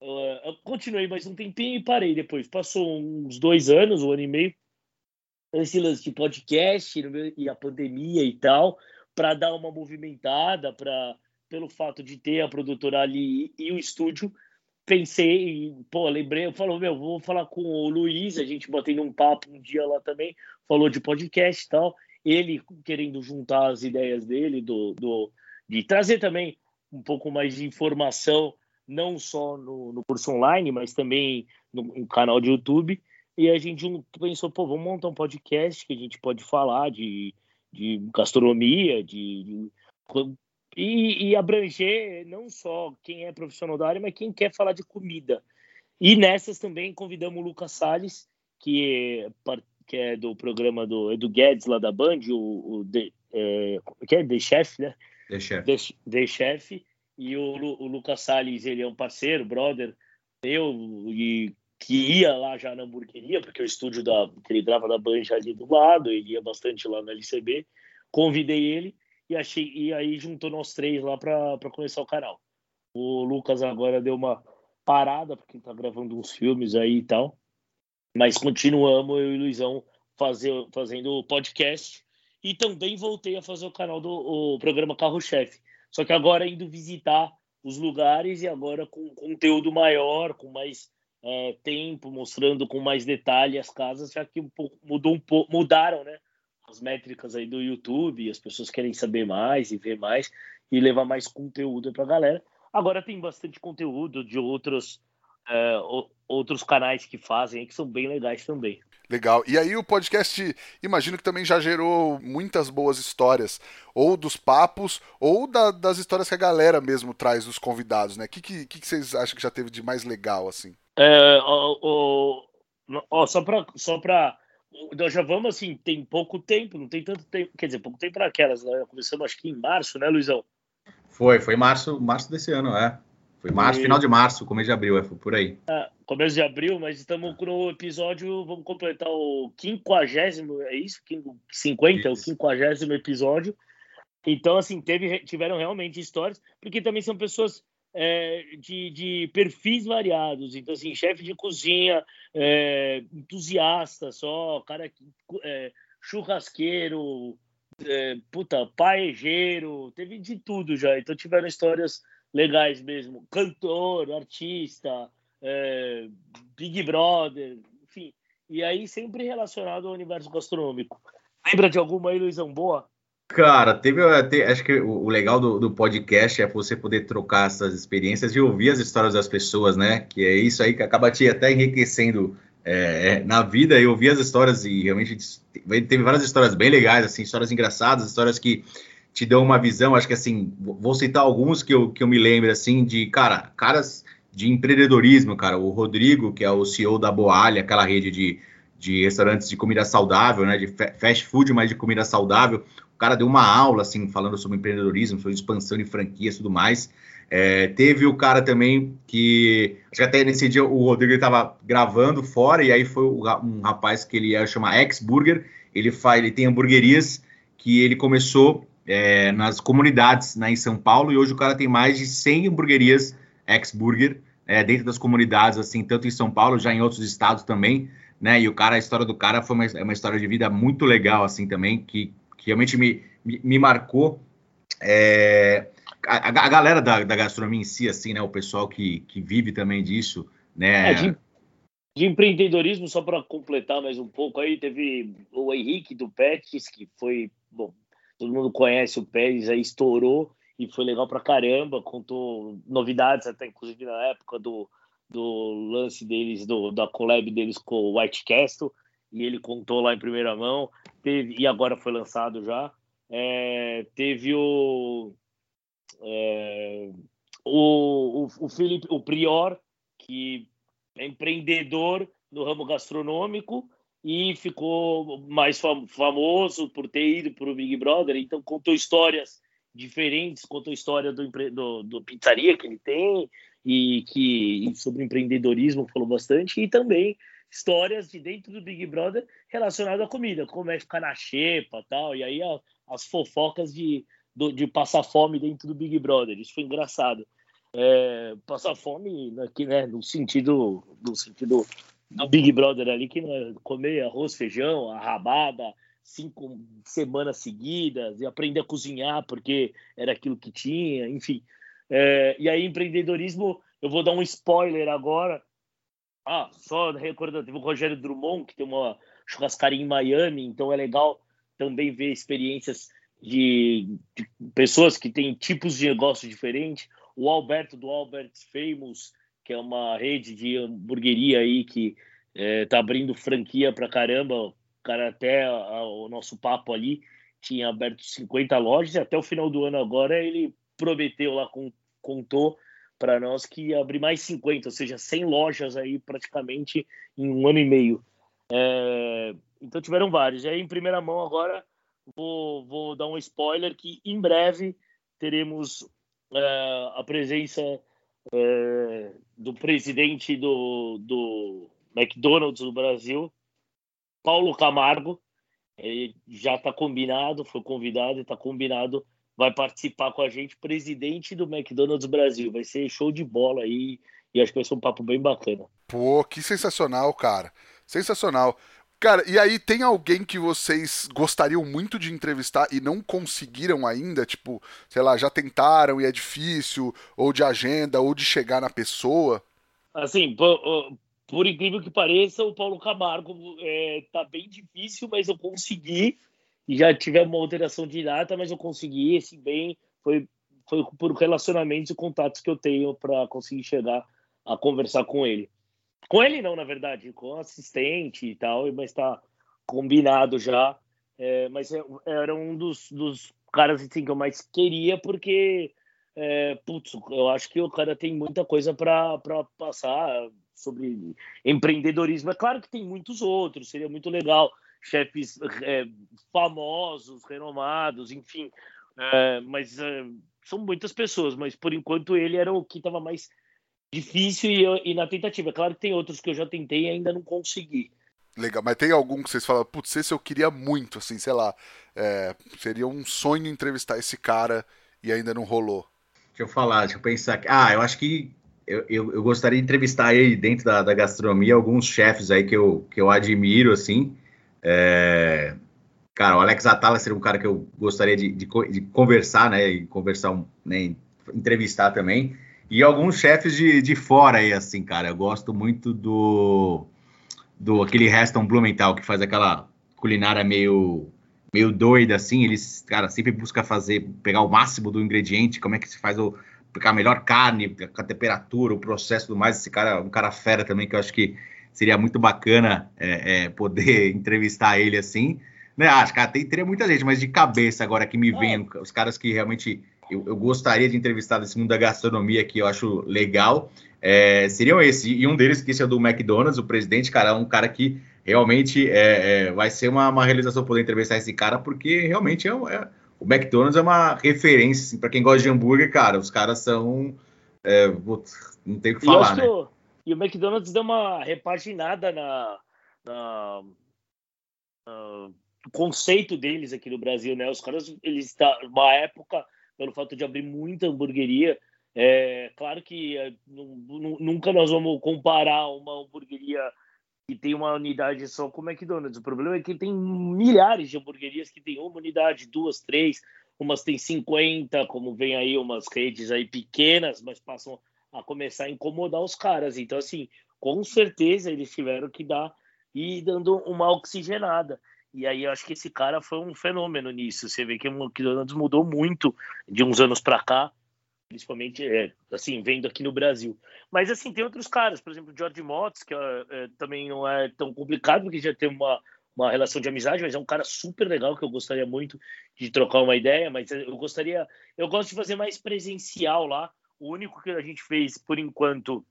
Uh, eu continuei mais um tempinho e parei depois. Passou uns dois anos, um ano e meio, esse lance de podcast e a pandemia e tal, para dar uma movimentada, para pelo fato de ter a produtora ali e o estúdio, pensei, pô, lembrei, eu falo, meu, vou falar com o Luiz, a gente botei num papo um dia lá também, falou de podcast e tal, ele querendo juntar as ideias dele, do, do, de trazer também um pouco mais de informação, não só no, no curso online, mas também no, no, canal de YouTube, e a gente pensou, pô, vamos montar um podcast que a gente pode falar de, de gastronomia, de, de e, e, abranger não só quem é profissional da área, mas quem quer falar de comida. E nessas também convidamos o Lucas Salles, que é, que é do programa do Edu Guedes, lá da Band, o, o de, é, que é The Chef, né? The Chef. The, The Chef. E o, o Lucas Salles, ele é um parceiro, brother, eu, e que ia lá já na hamburgueria, porque o estúdio da, que ele grava da Band ali do lado, ele ia bastante lá na LCB. Convidei ele e, achei, e aí juntou nós três lá para começar o canal. O Lucas agora deu uma parada, porque está gravando uns filmes aí e tal. Mas continuamos, eu e o Luizão, fazer, fazendo podcast. E também voltei a fazer o canal do o programa Carro Chefe. Só que agora indo visitar os lugares e agora com conteúdo maior, com mais é, tempo, mostrando com mais detalhe as casas, já que um pouco mudou um pouco, mudaram, né? As métricas aí do YouTube, as pessoas querem saber mais e ver mais e levar mais conteúdo para a galera. Agora tem bastante conteúdo de outros é, outros canais que fazem que são bem legais também. Legal. E aí o podcast, imagino que também já gerou muitas boas histórias, ou dos papos, ou da, das histórias que a galera mesmo traz dos convidados, né? O que, que, que, vocês acham que já teve de mais legal, assim? É, ó, ó, ó, só para só pra, nós já vamos assim, tem pouco tempo, não tem tanto tempo, quer dizer, pouco tempo para aquelas, né? Começamos acho que em março, né, Luizão? Foi, foi março, março desse ano, é. Foi março, e... final de março, começo de abril, é, foi por aí. É, começo de abril, mas estamos no episódio, vamos completar o quinquagésimo, é isso? 50, isso. o quinquagésimo episódio. Então, assim, teve, tiveram realmente histórias, porque também são pessoas é, de, de, perfis variados. Então, assim, chefe de cozinha, é, entusiasta só, cara é, churrasqueiro, é, puta, paejeiro, teve de tudo já. Então, tiveram histórias legais mesmo. Cantor, artista, é, Big Brother, enfim. E aí sempre relacionado ao universo gastronômico. Lembra de alguma aí, Luizão, boa? Cara, teve, acho que o, legal do, do, podcast é você poder trocar essas experiências e ouvir as histórias das pessoas, né? Que é isso aí que acaba te até enriquecendo é, na vida e ouvir as histórias e realmente teve várias histórias bem legais, assim, histórias engraçadas, histórias que te dão uma visão, acho que assim, vou citar alguns que eu, que eu me lembro, assim, de, cara, caras de empreendedorismo, cara, o Rodrigo, que é o CEO da Boalha, aquela rede de, de restaurantes de comida saudável, né, de fast food, mas de comida saudável, o cara deu uma aula, assim, falando sobre empreendedorismo, sobre expansão de franquias e tudo mais, é, teve o cara também que, acho que até nesse dia o Rodrigo estava gravando fora, e aí foi um rapaz que ele chama Ex-Burger, ele faz, ele tem hamburguerias que ele começou é, nas comunidades né, em São Paulo, e hoje o cara tem mais de 100 hamburguerias ex-burger é, dentro das comunidades, assim, tanto em São Paulo, já em outros estados também, né? E o cara, a história do cara foi uma, é uma história de vida muito legal, assim, também, que, que realmente me, me, me marcou. É, a, a, galera da, da, gastronomia em si, assim, né? O pessoal que, que vive também disso, né? É, de, de empreendedorismo, só para completar mais um pouco, aí teve o Henrique do Pets, que foi, bom, todo mundo conhece o Pérez, aí estourou e foi legal pra caramba, contou novidades até inclusive na época do, do lance deles, do, da collab deles com o White Castle, e ele contou lá em primeira mão, teve, e agora foi lançado já. É, teve o, é, o, o, o Felipe, o Prior, que é empreendedor no ramo gastronômico, e ficou mais famoso por ter ido para o Big Brother, então contou histórias diferentes, contou história do, do, do pizzaria que ele tem e que e sobre empreendedorismo falou bastante. E também histórias de dentro do Big Brother relacionadas à comida, como é ficar na xepa tal, e aí as fofocas de, de passar fome dentro do Big Brother, isso foi engraçado. É, passar fome aqui, né, no sentido, no sentido do Big Brother ali, que é comer arroz, feijão, a rabada, cinco semanas seguidas, e aprender a cozinhar porque era aquilo que tinha, enfim. É, e aí, empreendedorismo, eu vou dar um spoiler agora. Ah, só recordando, teve o Rogério Drummond, que tem uma churrascaria em Miami, então é legal também ver experiências de, de pessoas que têm tipos de negócio diferentes. O Alberto do Albert's Famous, que é uma rede de hamburgueria aí que é, tá abrindo franquia pra caramba. O cara até a, o nosso papo ali tinha aberto 50 lojas e até o final do ano agora ele prometeu lá, com, contou para nós que abrir mais 50, ou seja, 100 lojas aí praticamente em um ano e meio. É, então tiveram vários. E aí, em primeira mão agora, vou, vou dar um spoiler que em breve teremos é, a presença é, do presidente do, do McDonald's do Brasil, Paulo Camargo. Ele já está combinado, foi convidado, está combinado, vai participar com a gente, presidente do McDonald's Brasil. Vai ser show de bola aí. e acho que vai ser um papo bem bacana. Pô, que sensacional, cara. Sensacional. Cara, e aí tem alguém que vocês gostariam muito de entrevistar e não conseguiram ainda? Tipo, sei lá, já tentaram e é difícil, ou de agenda, ou de chegar na pessoa? Assim, por, por incrível que pareça, o Paulo Camargo é, tá bem difícil, mas eu consegui. E já tive uma alteração de data, mas eu consegui, assim, bem. Foi, foi por relacionamentos e contatos que eu tenho para conseguir chegar a conversar com ele. Com ele não, na verdade, com assistente e tal, mas está combinado já. É, mas é, era um dos, dos caras assim, que eu mais queria, porque, é, putz, eu acho que o cara tem muita coisa para passar sobre empreendedorismo. É claro que tem muitos outros, seria muito legal, chefes é, famosos, renomados, enfim. É, mas é, são muitas pessoas, mas por enquanto ele era o que estava mais difícil e, e, na tentativa. É claro que tem outros que eu já tentei e ainda não consegui. Legal, mas tem algum que vocês falam, putz, esse eu queria muito, assim, sei lá, é, seria um sonho entrevistar esse cara e ainda não rolou. Deixa eu falar, deixa eu pensar aqui. Ah, eu acho que eu, eu, eu gostaria de entrevistar aí dentro da, da, gastronomia alguns chefes aí que eu, que eu admiro, assim. É... Cara, o Alex Atala seria um cara que eu gostaria de, de, de conversar, né? E conversar, né, entrevistar também. E alguns chefes de, de fora aí, assim, cara. Eu gosto muito do. do aquele Reston Blumenthal, que faz aquela culinária meio meio doida, assim. Eles, cara, sempre busca fazer, pegar o máximo do ingrediente, como é que se faz o. a melhor carne, a temperatura, o processo do mais. Esse cara, um cara fera também, que eu acho que seria muito bacana é, é, poder entrevistar ele assim. Né, acho que tem, teria muita gente, mas de cabeça agora que me é. vem, os caras que realmente eu, eu, gostaria de entrevistar desse mundo da gastronomia que eu acho legal, é, seriam esses. E um deles, que esse é do McDonald's, o presidente, cara, é um cara que realmente é, é, vai ser uma, uma, realização poder entrevistar esse cara, porque realmente é, é o McDonald's é uma referência, assim, para quem gosta de hambúrguer, cara, os caras são. É, não tem o que falar, né? E o McDonald's deu uma repaginada na, na, na conceito deles aqui no Brasil, né? Os caras, eles tá uma época pelo fato de abrir muita hamburgueria. É claro que é, nunca nós vamos comparar uma hamburgueria que tem uma unidade só com o McDonald's. O problema é que tem milhares de hamburguerias que tem uma unidade, duas, três, umas tem 50, como vem aí umas redes aí pequenas, mas passam a começar a incomodar os caras. Então, assim, com certeza eles tiveram que dar e dando uma oxigenada. E aí eu acho que esse cara foi um fenômeno nisso. Você vê que o McDonald's mudou muito de uns anos para cá, principalmente é, assim vendo aqui no Brasil. Mas assim tem outros caras, por exemplo, o George Motz, que é, é, também não é tão complicado porque já tem uma uma relação de amizade, mas é um cara super legal que eu gostaria muito de trocar uma ideia. Mas eu gostaria, eu gosto de fazer mais presencial lá. O único que a gente fez por enquanto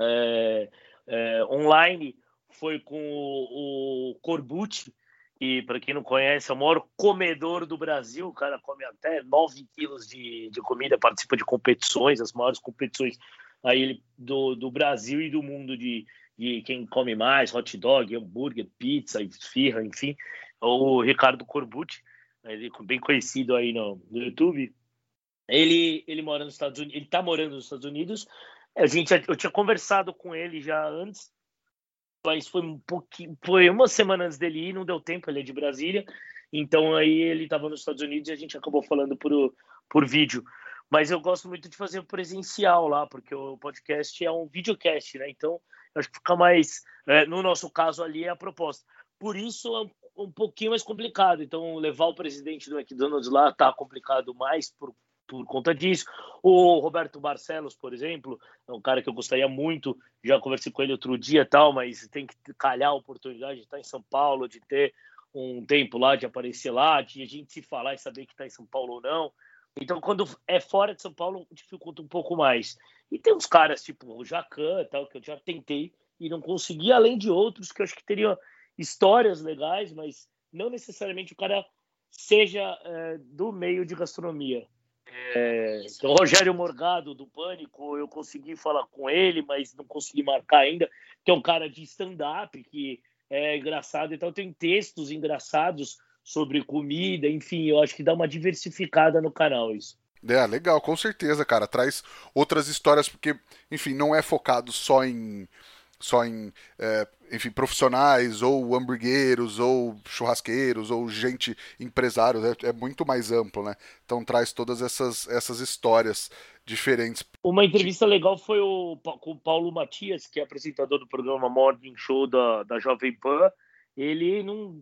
é, é online foi com o, o Corbucci, e para quem não conhece, é o maior comedor do Brasil. O cara come até 9 quilos de, de comida, participa de competições, as maiores competições aí do, do Brasil e do mundo de, de quem come mais, hot dog, hambúrguer, pizza, esfirra, enfim. O Ricardo Corbucci, ele bem conhecido aí no, no YouTube. Ele, ele mora nos Estados Unidos, ele está morando nos Estados Unidos. A gente, eu tinha conversado com ele já antes mas foi um pouquinho, foi uma semana antes dele ir, não deu tempo, ele é de Brasília, então aí ele estava nos Estados Unidos e a gente acabou falando por, por vídeo. Mas eu gosto muito de fazer presencial lá, porque o podcast é um videocast, né? Então acho que fica mais, é, no nosso caso ali é a proposta. Por isso é um, um pouquinho mais complicado. Então levar o presidente do McDonald's lá tá complicado mais por por conta disso. O Roberto Barcelos, por exemplo, é um cara que eu gostaria muito, já conversei com ele outro dia tal, mas tem que calhar a oportunidade de estar em São Paulo, de ter um tempo lá, de aparecer lá, de a gente se falar e saber que está em São Paulo ou não. Então, quando é fora de São Paulo, dificulta um pouco mais. E tem uns caras, tipo o Jacan, tal, que eu já tentei e não consegui, além de outros que eu acho que teriam histórias legais, mas não necessariamente o cara seja é, do meio de gastronomia. É, então, Rogério Morgado, do Pânico, eu consegui falar com ele, mas não consegui marcar ainda, que é um cara de stand-up, que é engraçado. Então, tem textos engraçados sobre comida, enfim, eu acho que dá uma diversificada no canal isso. É, legal, com certeza, cara. Traz outras histórias, porque, enfim, não é focado só em. Só em, é, enfim, profissionais, ou hamburgueiros, ou churrasqueiros, ou gente, empresários, é, é, muito mais amplo, né? Então traz todas essas, essas histórias diferentes. Uma entrevista legal foi o, com o Paulo Matias, que é apresentador do programa Morning Show da, da Jovem Pan. Ele não.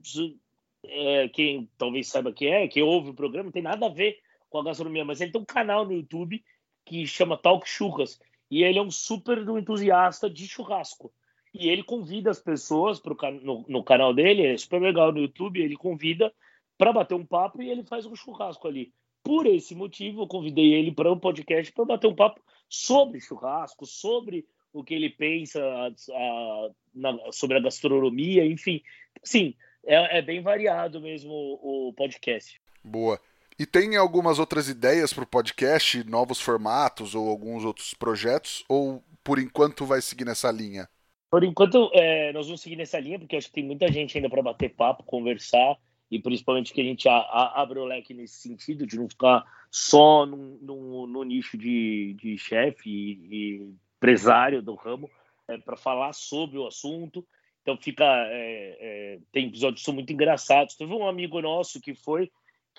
É, quem talvez saiba quem é, quem ouve o programa, não tem nada a ver com a gastronomia, mas ele tem um canal no YouTube que chama Talk Churras. E ele é um super entusiasta de churrasco. E ele convida as pessoas pro, no, no canal dele, é super legal no YouTube, ele convida para bater um papo e ele faz um churrasco ali. Por esse motivo, eu convidei ele para um podcast para bater um papo sobre churrasco, sobre o que ele pensa a, a, na, sobre a gastronomia, enfim. Sim, é, é bem variado mesmo o, o podcast. Boa. E tem algumas outras ideias para o podcast, novos formatos ou alguns outros projetos? Ou por enquanto vai seguir nessa linha? Por enquanto, é, nós vamos seguir nessa linha, porque acho que tem muita gente ainda para bater papo, conversar, e principalmente que a gente a, a, abre o leque nesse sentido, de não ficar só no, no, nicho de, de chefe e, e, empresário do ramo, é, para falar sobre o assunto. Então, fica. É, é tem episódios que são muito engraçados. Teve um amigo nosso que foi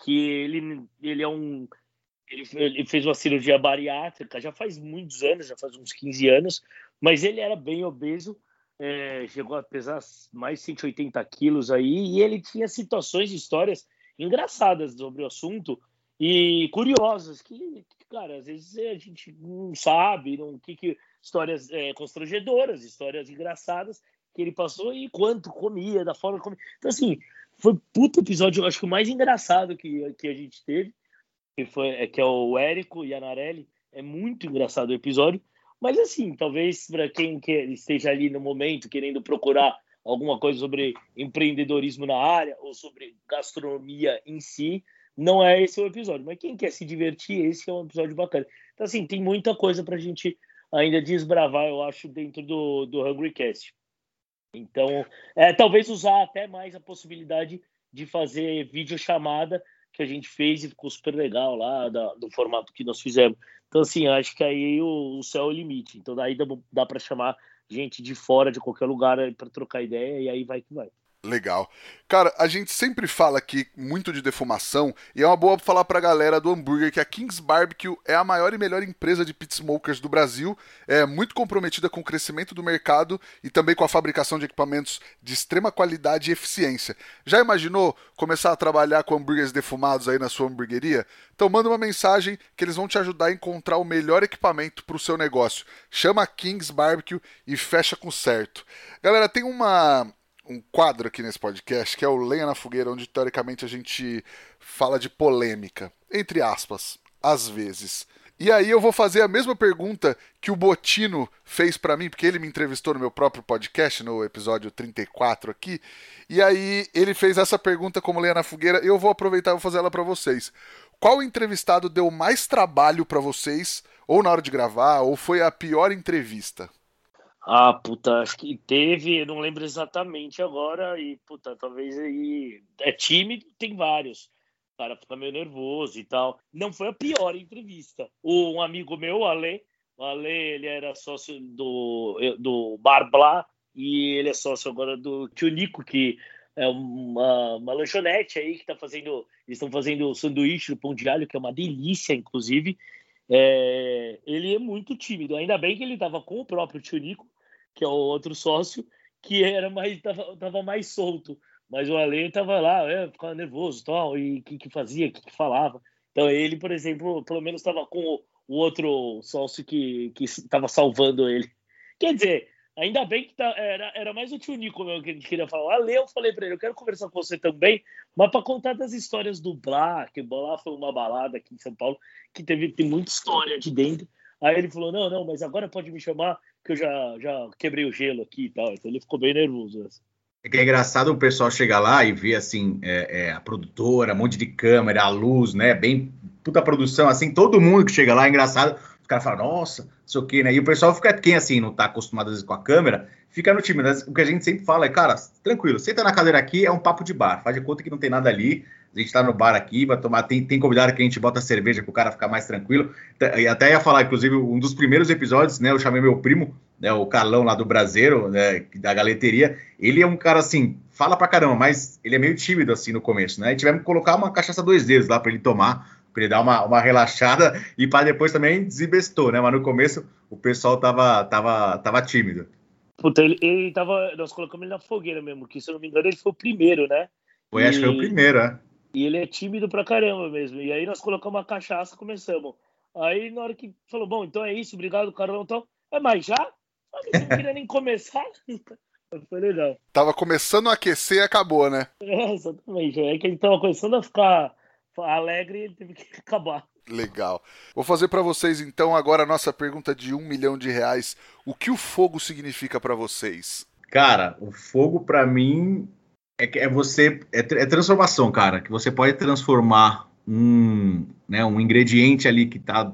que ele, ele é um. Ele, ele fez uma cirurgia bariátrica já faz muitos anos, já faz uns 15 anos, mas ele era bem obeso, é, chegou a pesar mais de 180 quilos aí, e ele tinha situações, histórias engraçadas sobre o assunto e curiosas, que, cara, às vezes a gente não sabe, não, que, que histórias é, constrangedoras, histórias engraçadas que ele passou e quanto comia, da forma como. Então, assim, foi puto episódio, acho que o mais engraçado que, que a gente teve, que, foi, é, que é o Érico e a Narelli. É muito engraçado o episódio. Mas assim, talvez para quem quer, esteja ali no momento querendo procurar alguma coisa sobre empreendedorismo na área ou sobre gastronomia em si, não é esse o episódio. Mas quem quer se divertir, esse é um episódio bacana. Então, assim, tem muita coisa para a gente ainda desbravar, eu acho, dentro do, do Hungry Cast. Então, é, talvez usar até mais a possibilidade de fazer videochamada que a gente fez e ficou super legal lá, da, do formato que nós fizemos. Então, assim, acho que aí o, o céu é o limite. Então, daí dá, dá para chamar gente de fora, de qualquer lugar, para trocar ideia, e aí vai que vai. Legal. Cara, a gente sempre fala aqui muito de defumação e é uma boa falar pra galera do hambúrguer que a Kings Barbecue é a maior e melhor empresa de pit smokers do Brasil, é muito comprometida com o crescimento do mercado e também com a fabricação de equipamentos de extrema qualidade e eficiência. Já imaginou começar a trabalhar com hambúrgueres defumados aí na sua hamburgueria? Então manda uma mensagem que eles vão te ajudar a encontrar o melhor equipamento para o seu negócio. Chama a Kings Barbecue e fecha com certo. Galera, tem uma um quadro aqui nesse podcast, que é o Lenha na Fogueira, onde teoricamente a gente fala de polêmica, entre aspas, às vezes. E aí eu vou fazer a mesma pergunta que o Botino fez para mim, porque ele me entrevistou no meu próprio podcast, no episódio 34 aqui. E aí ele fez essa pergunta como lenha na fogueira, eu vou aproveitar e vou fazer ela para vocês. Qual entrevistado deu mais trabalho para vocês, ou na hora de gravar, ou foi a pior entrevista? Ah, puta, acho que teve, eu não lembro exatamente agora, e puta, talvez aí. É tímido, tem vários. O cara fica meio nervoso e tal. Não foi a pior entrevista. Um amigo meu, o Ale, o Ale, ele era sócio do, do Bar Blá, e ele é sócio agora do Tio Nico, que é uma, uma lanchonete aí que tá fazendo. Eles estão fazendo sanduíche do pão de alho, que é uma delícia, inclusive. É, ele é muito tímido. Ainda bem que ele estava com o próprio tio Nico, que é o outro sócio, que era mais tava, tava mais solto. Mas o Ale estava lá, é, ficava nervoso tal, e o que, que fazia, o que, que falava. Então ele, por exemplo, pelo menos estava com o, o, outro sócio que estava salvando ele. Quer dizer, ainda bem que tá, era, era mais o tio Nico mesmo que gente queria falar. Ale, eu falei para ele, eu quero conversar com você também, mas para contar das histórias do Blá, que o Blá foi uma balada aqui em São Paulo, que teve tem muita história de dentro. Aí ele falou: não, não, mas agora pode me chamar, que eu já, já quebrei o gelo aqui e tal. Então ele ficou bem nervoso. Assim. É que é engraçado o pessoal chegar lá e ver assim é, é, a produtora, um monte de câmera, a luz, né? Bem puta produção, assim, todo mundo que chega lá é engraçado. Os caras falam, nossa, não sei o que, né? E o pessoal fica, quem assim, não tá acostumado às vezes com a câmera, fica no time. Né? O que a gente sempre fala é, cara, tranquilo, senta na cadeira aqui, é um papo de bar, faz de conta que não tem nada ali, A gente tá no bar aqui, vai tomar. Tem, tem convidado que a gente bota cerveja para o cara ficar mais tranquilo. E até ia falar, inclusive, um dos primeiros episódios, né? Eu chamei meu primo, né, o Carlão lá do Brasileiro, né, da galeteria. Ele é um cara assim, fala pra caramba, mas ele é meio tímido assim no começo, né? E tivemos que colocar uma cachaça dois dedos lá para ele tomar, para ele dar uma, uma relaxada e para depois também desibestou, né? Mas no começo o pessoal tava, tava, tava tímido. Puta, ele, ele tava. Nós colocamos ele na fogueira mesmo, que se eu não me engano ele foi o primeiro, né? Foi, e, acho que foi o primeiro, é. E ele é tímido pra caramba mesmo. E aí nós colocamos a cachaça começamos. Aí na hora que falou, bom, então é isso, obrigado, Carlão. Então, é, mas já? Eu não queria nem começar. Foi legal. Tava começando a aquecer e acabou, né? É, exatamente. É que ele tava começando a ficar alegre e ele teve que acabar. Legal. Vou fazer para vocês então agora a nossa pergunta de um milhão de reais. O que o fogo significa para vocês? Cara, o fogo para mim é, é você é, é, transformação, cara. Que você pode transformar um, né, um ingrediente ali que tá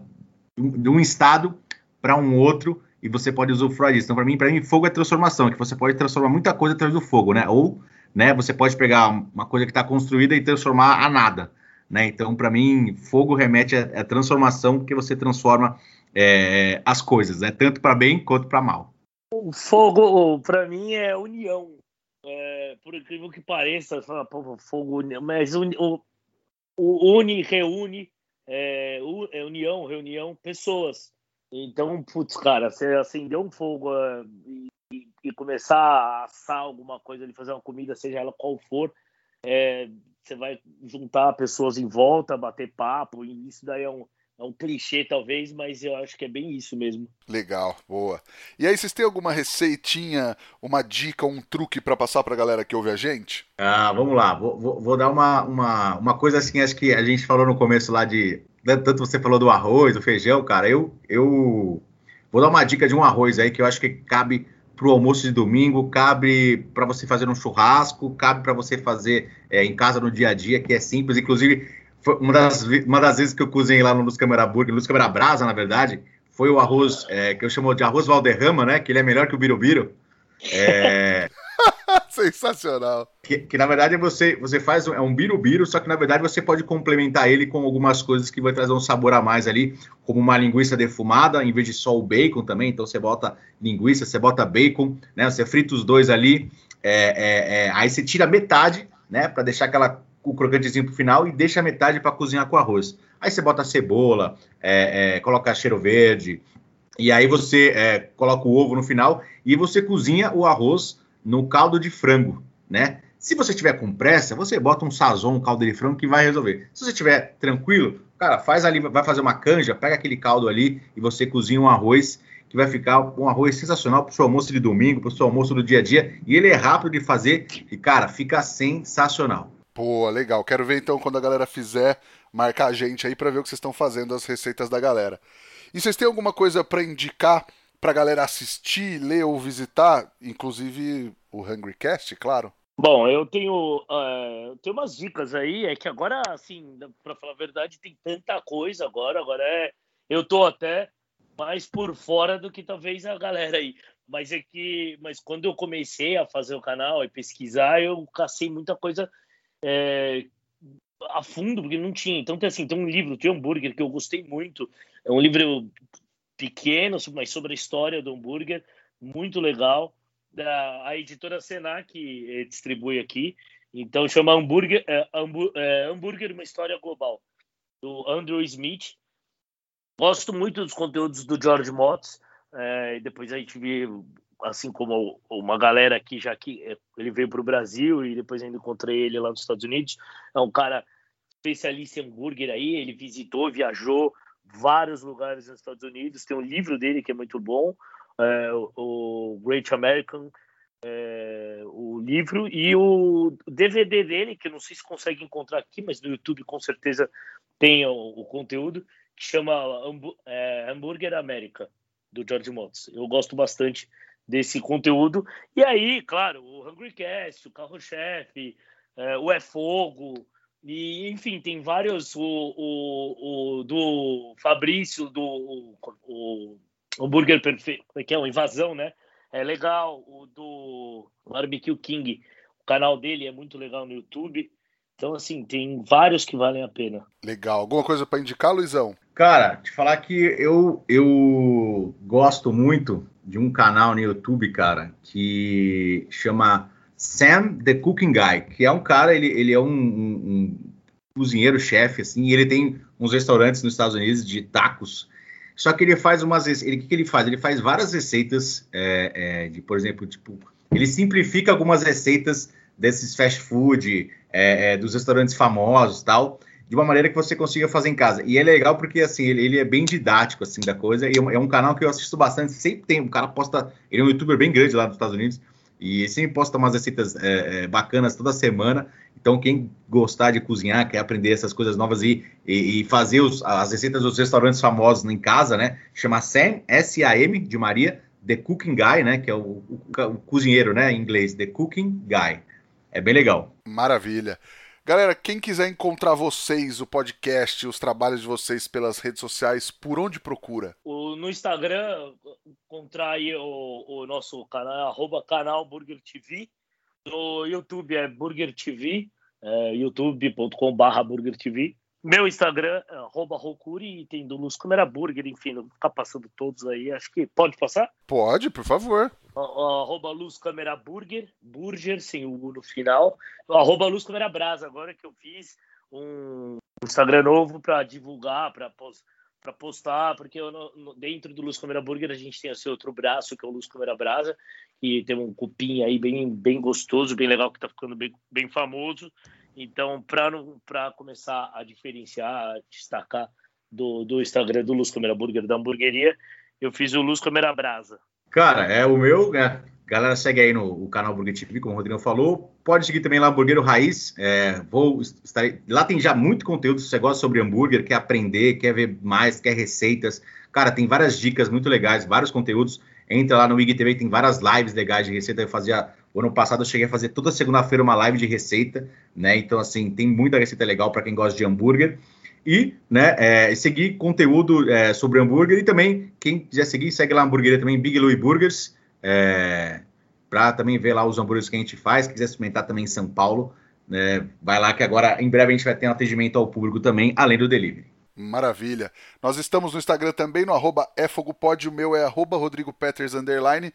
de um estado para um outro e você pode usufruir disso. Então, para mim, para mim, fogo é transformação, que você pode transformar muita coisa através do fogo, né? Ou, né, você pode pegar uma coisa que está construída e transformar a nada, né? Então, para mim, fogo remete à, transformação, porque você transforma é, as coisas, né? Tanto para bem quanto para mal. O fogo, para mim, é união. É, por incrível que pareça, fogo, mas o, o une, reúne, é, é, união, reunião, pessoas. Então, putz, cara, você acender um fogo uh, e, e, começar a assar alguma coisa ali, fazer uma comida, seja ela qual for, é, você vai juntar pessoas em volta, bater papo, e isso daí é um, é um clichê, talvez, mas eu acho que é bem isso mesmo. Legal, boa. E aí, vocês têm alguma receitinha, uma dica, um truque para passar para a galera que ouve a gente? Ah, vamos lá. Vou, vou, vou, dar uma, uma, uma coisa assim, acho que a gente falou no começo lá de né, tanto você falou do arroz, do feijão, cara, eu, eu vou dar uma dica de um arroz aí que eu acho que cabe para o almoço de domingo, cabe para você fazer um churrasco, cabe para você fazer é, em casa no dia a dia, que é simples. Inclusive, uma das, uma das vezes que eu cozinhei lá no Luz Câmara Burger, Luz Câmara Brasa, na verdade, foi o arroz é, que eu chamo de arroz Valderrama, né? Que ele é melhor que o Birubiru. É, Sensacional. Que, que, na verdade você, você faz é um birubiru, só que na verdade você pode complementar ele com algumas coisas que vai trazer um sabor a mais ali, como uma linguiça defumada, em vez de só o bacon também. Então você bota linguiça, você bota bacon, né? Você frita os dois ali, é, é, é, aí você tira metade, né? Para deixar aquela o crocantezinho pro final e deixa a metade para cozinhar com arroz. Aí você bota cebola, é, é, coloca cheiro verde, e aí você é, coloca o ovo no final e você cozinha o arroz no caldo de frango, né? Se você tiver com pressa, você bota um sazon, um caldo de frango que vai resolver. Se você estiver tranquilo, cara, faz ali, vai fazer uma canja, pega aquele caldo ali e você cozinha um arroz que vai ficar um arroz sensacional para o seu almoço de domingo, para o seu almoço do dia a dia. E ele é rápido de fazer e, cara, fica sensacional. Pô, legal. Quero ver então quando a galera fizer, marcar a gente aí para ver o que vocês estão fazendo, as receitas da galera. E vocês têm alguma coisa para indicar para a galera assistir, ler ou visitar, inclusive o Hungrycast, claro? Bom, eu tenho, uh, tenho umas dicas aí, é que agora, assim, para falar a verdade, tem tanta coisa agora, agora é, eu tô até mais por fora do que talvez a galera aí, mas é que, mas quando eu comecei a fazer o canal e pesquisar, eu cacei muita coisa é, a fundo, porque não tinha, então tem assim, tem um livro de hambúrguer que eu gostei muito, é um livro pequeno, mas sobre a história do hambúrguer, muito legal. Da, a editora Senac eh, distribui aqui. Então chama Hambúrguer, é, é, Hambúrguer Uma História Global, do Andrew Smith. Gosto muito dos conteúdos do George Motz. É, depois a gente viu, assim como uma galera aqui já que ele veio para o Brasil e depois ainda encontrei ele lá nos Estados Unidos. É um cara especialista em hambúrguer aí. Ele visitou, viajou, vários lugares nos Estados Unidos. Tem um livro dele que é muito bom, é, o Great American, é, o livro, e o DVD dele, que não sei se consegue encontrar aqui, mas no YouTube com certeza tem o, o conteúdo, que chama é, Hambúrguer América, do George Motz. Eu gosto bastante desse conteúdo. E aí, claro, o Hungry Cast, o Carro-Chefe, é, o É Fogo, e, enfim, tem vários. O, o, o do Fabrício, do o, o hambúrguer perfeito, é que é uma invasão, né? É legal. O do Barbecue King, o canal dele é muito legal no YouTube. Então, assim, tem vários que valem a pena. Legal. Alguma coisa para indicar, Luizão? Cara, te falar que eu, eu gosto muito de um canal no YouTube, cara, que chama Sam the Cooking Guy, que é um cara, ele, ele é um, um, um cozinheiro-chefe, assim, e ele tem uns restaurantes nos Estados Unidos de tacos. Só que ele faz umas. Ele, o que, que ele faz? Ele faz várias receitas é, é, de, por exemplo, tipo, ele simplifica algumas receitas desses fast food, é, é, dos restaurantes famosos tal, de uma maneira que você consiga fazer em casa. E é legal porque, assim, ele, ele é bem didático, assim, da coisa, e é um, é canal que eu assisto bastante, sempre tem, o cara posta, ele é um youtuber bem grande lá nos Estados Unidos, e sempre posta umas receitas é, é, bacanas toda semana, então quem gostar de cozinhar, quer aprender essas coisas novas e, e, e fazer os, as receitas dos restaurantes famosos em casa, né, chama Sam, S-A-M, de Maria, The Cooking Guy, né, que é o, o, o cozinheiro, né, em inglês, The Cooking Guy. É bem legal. Maravilha. Galera, quem quiser encontrar vocês, o podcast, os trabalhos de vocês pelas redes sociais, por onde procura? O, no Instagram, encontrar aí o, o nosso canal, arroba canal Burger TV. No YouTube é Burger TV, é, youtube.com.br Burger TV. Meu Instagram é Rokuri e tem do Luz Câmera Burger, enfim, não ficar passando todos aí. Acho que pode passar? Pode, por favor. Arroba Luz Câmera Burger, Burger, sem o U no final. Arroba Luz Câmera Brasa, agora que eu fiz um Instagram novo para divulgar, para para postar, porque dentro do Luz Câmera Burger a gente tem esse outro braço, que é o Luz Câmera Brasa, que tem um cupim aí bem, bem gostoso, bem legal, que está ficando bem, bem famoso. Então, para começar a diferenciar, a destacar do, do Instagram do Luz Câmera Burger, da hamburgueria, eu fiz o Luz Câmera Brasa. Cara, é o meu, né? Galera, segue aí no o canal Burger TV, como o Rodrigo falou. Pode seguir também lá Hamburguero Raiz. É, vou estar, lá tem já muito conteúdo. Se você gosta sobre hambúrguer, quer aprender, quer ver mais, quer receitas. Cara, tem várias dicas muito legais, vários conteúdos. Entra lá no IGTV, tem várias lives legais de receita. Eu fazia o ano passado eu cheguei a fazer toda segunda-feira uma live de receita, né? Então, assim, tem muita receita legal para quem gosta de hambúrguer. E, né, é, seguir conteúdo é, sobre hambúrguer. E também, quem quiser seguir, segue lá a hambúrgueria também, Big Louie Burgers, é, para também ver lá os hambúrgueres que a gente faz. quiser experimentar também em São Paulo, né, vai lá que agora, em breve, a gente vai ter um atendimento ao público também, além do delivery. Maravilha. Nós estamos no Instagram também, no arroba efogopod, o meu é arroba Rodrigo Peters, underline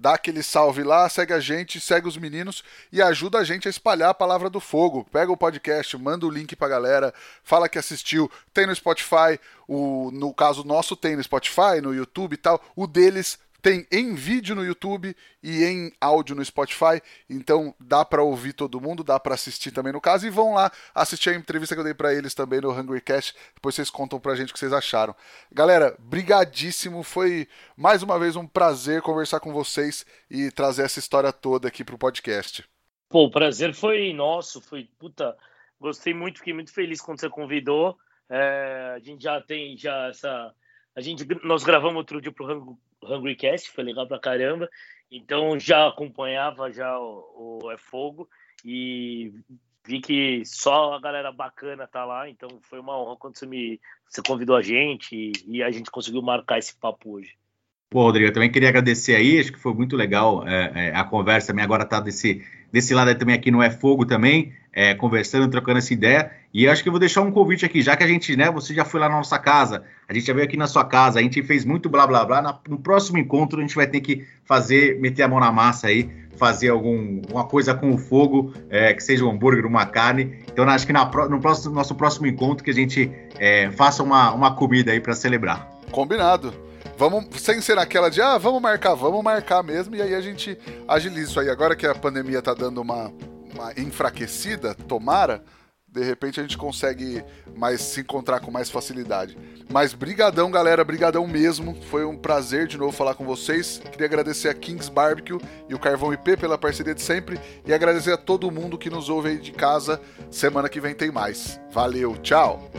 dá aquele salve lá, segue a gente, segue os meninos e ajuda a gente a espalhar a palavra do fogo. Pega o podcast, manda o link pra galera, fala que assistiu, tem no Spotify, o, no caso nosso tem no Spotify, no YouTube e tal, o deles tem em vídeo no YouTube e em áudio no Spotify, então dá para ouvir todo mundo, dá para assistir também no caso e vão lá assistir a entrevista que eu dei para eles também no Hungry Cast, depois vocês contam pra gente o que vocês acharam. Galera, brigadíssimo, foi mais uma vez um prazer conversar com vocês e trazer essa história toda aqui pro podcast. Pô, o prazer foi nosso, foi puta, gostei muito, fiquei muito feliz quando você convidou. É, a gente já tem já essa a gente nós gravamos outro dia pro Hungry Cast, foi legal pra caramba. Então já acompanhava já o, o É Fogo e vi que só a galera bacana tá lá, então foi uma honra quando você me você convidou a gente e, e a gente conseguiu marcar esse papo hoje. Pô, Rodrigo, eu também queria agradecer aí, acho que foi muito legal é, é, a conversa também, agora tá desse, desse lado também aqui no É Fogo também, é, conversando, trocando essa ideia, e acho que eu vou deixar um convite aqui, já que a gente, né, você já foi lá na nossa casa, a gente já veio aqui na sua casa, a gente fez muito blá blá blá, na, no próximo encontro a gente vai ter que fazer, meter a mão na massa aí, fazer alguma coisa com o fogo, é, que seja um hambúrguer, uma carne, então acho que na, no próximo, nosso próximo encontro que a gente é, faça uma, uma comida aí para celebrar. Combinado. Vamos, sem ser aquela de, ah, vamos marcar, vamos marcar mesmo, e aí a gente agiliza isso aí. Agora que a pandemia tá dando uma, uma enfraquecida, tomara, de repente a gente consegue mais se encontrar com mais facilidade. Mas brigadão, galera, brigadão mesmo. Foi um prazer de novo falar com vocês. Queria agradecer a Kings Barbecue e o Carvão IP pela parceria de sempre e agradecer a todo mundo que nos ouve aí de casa. Semana que vem tem mais. Valeu, tchau.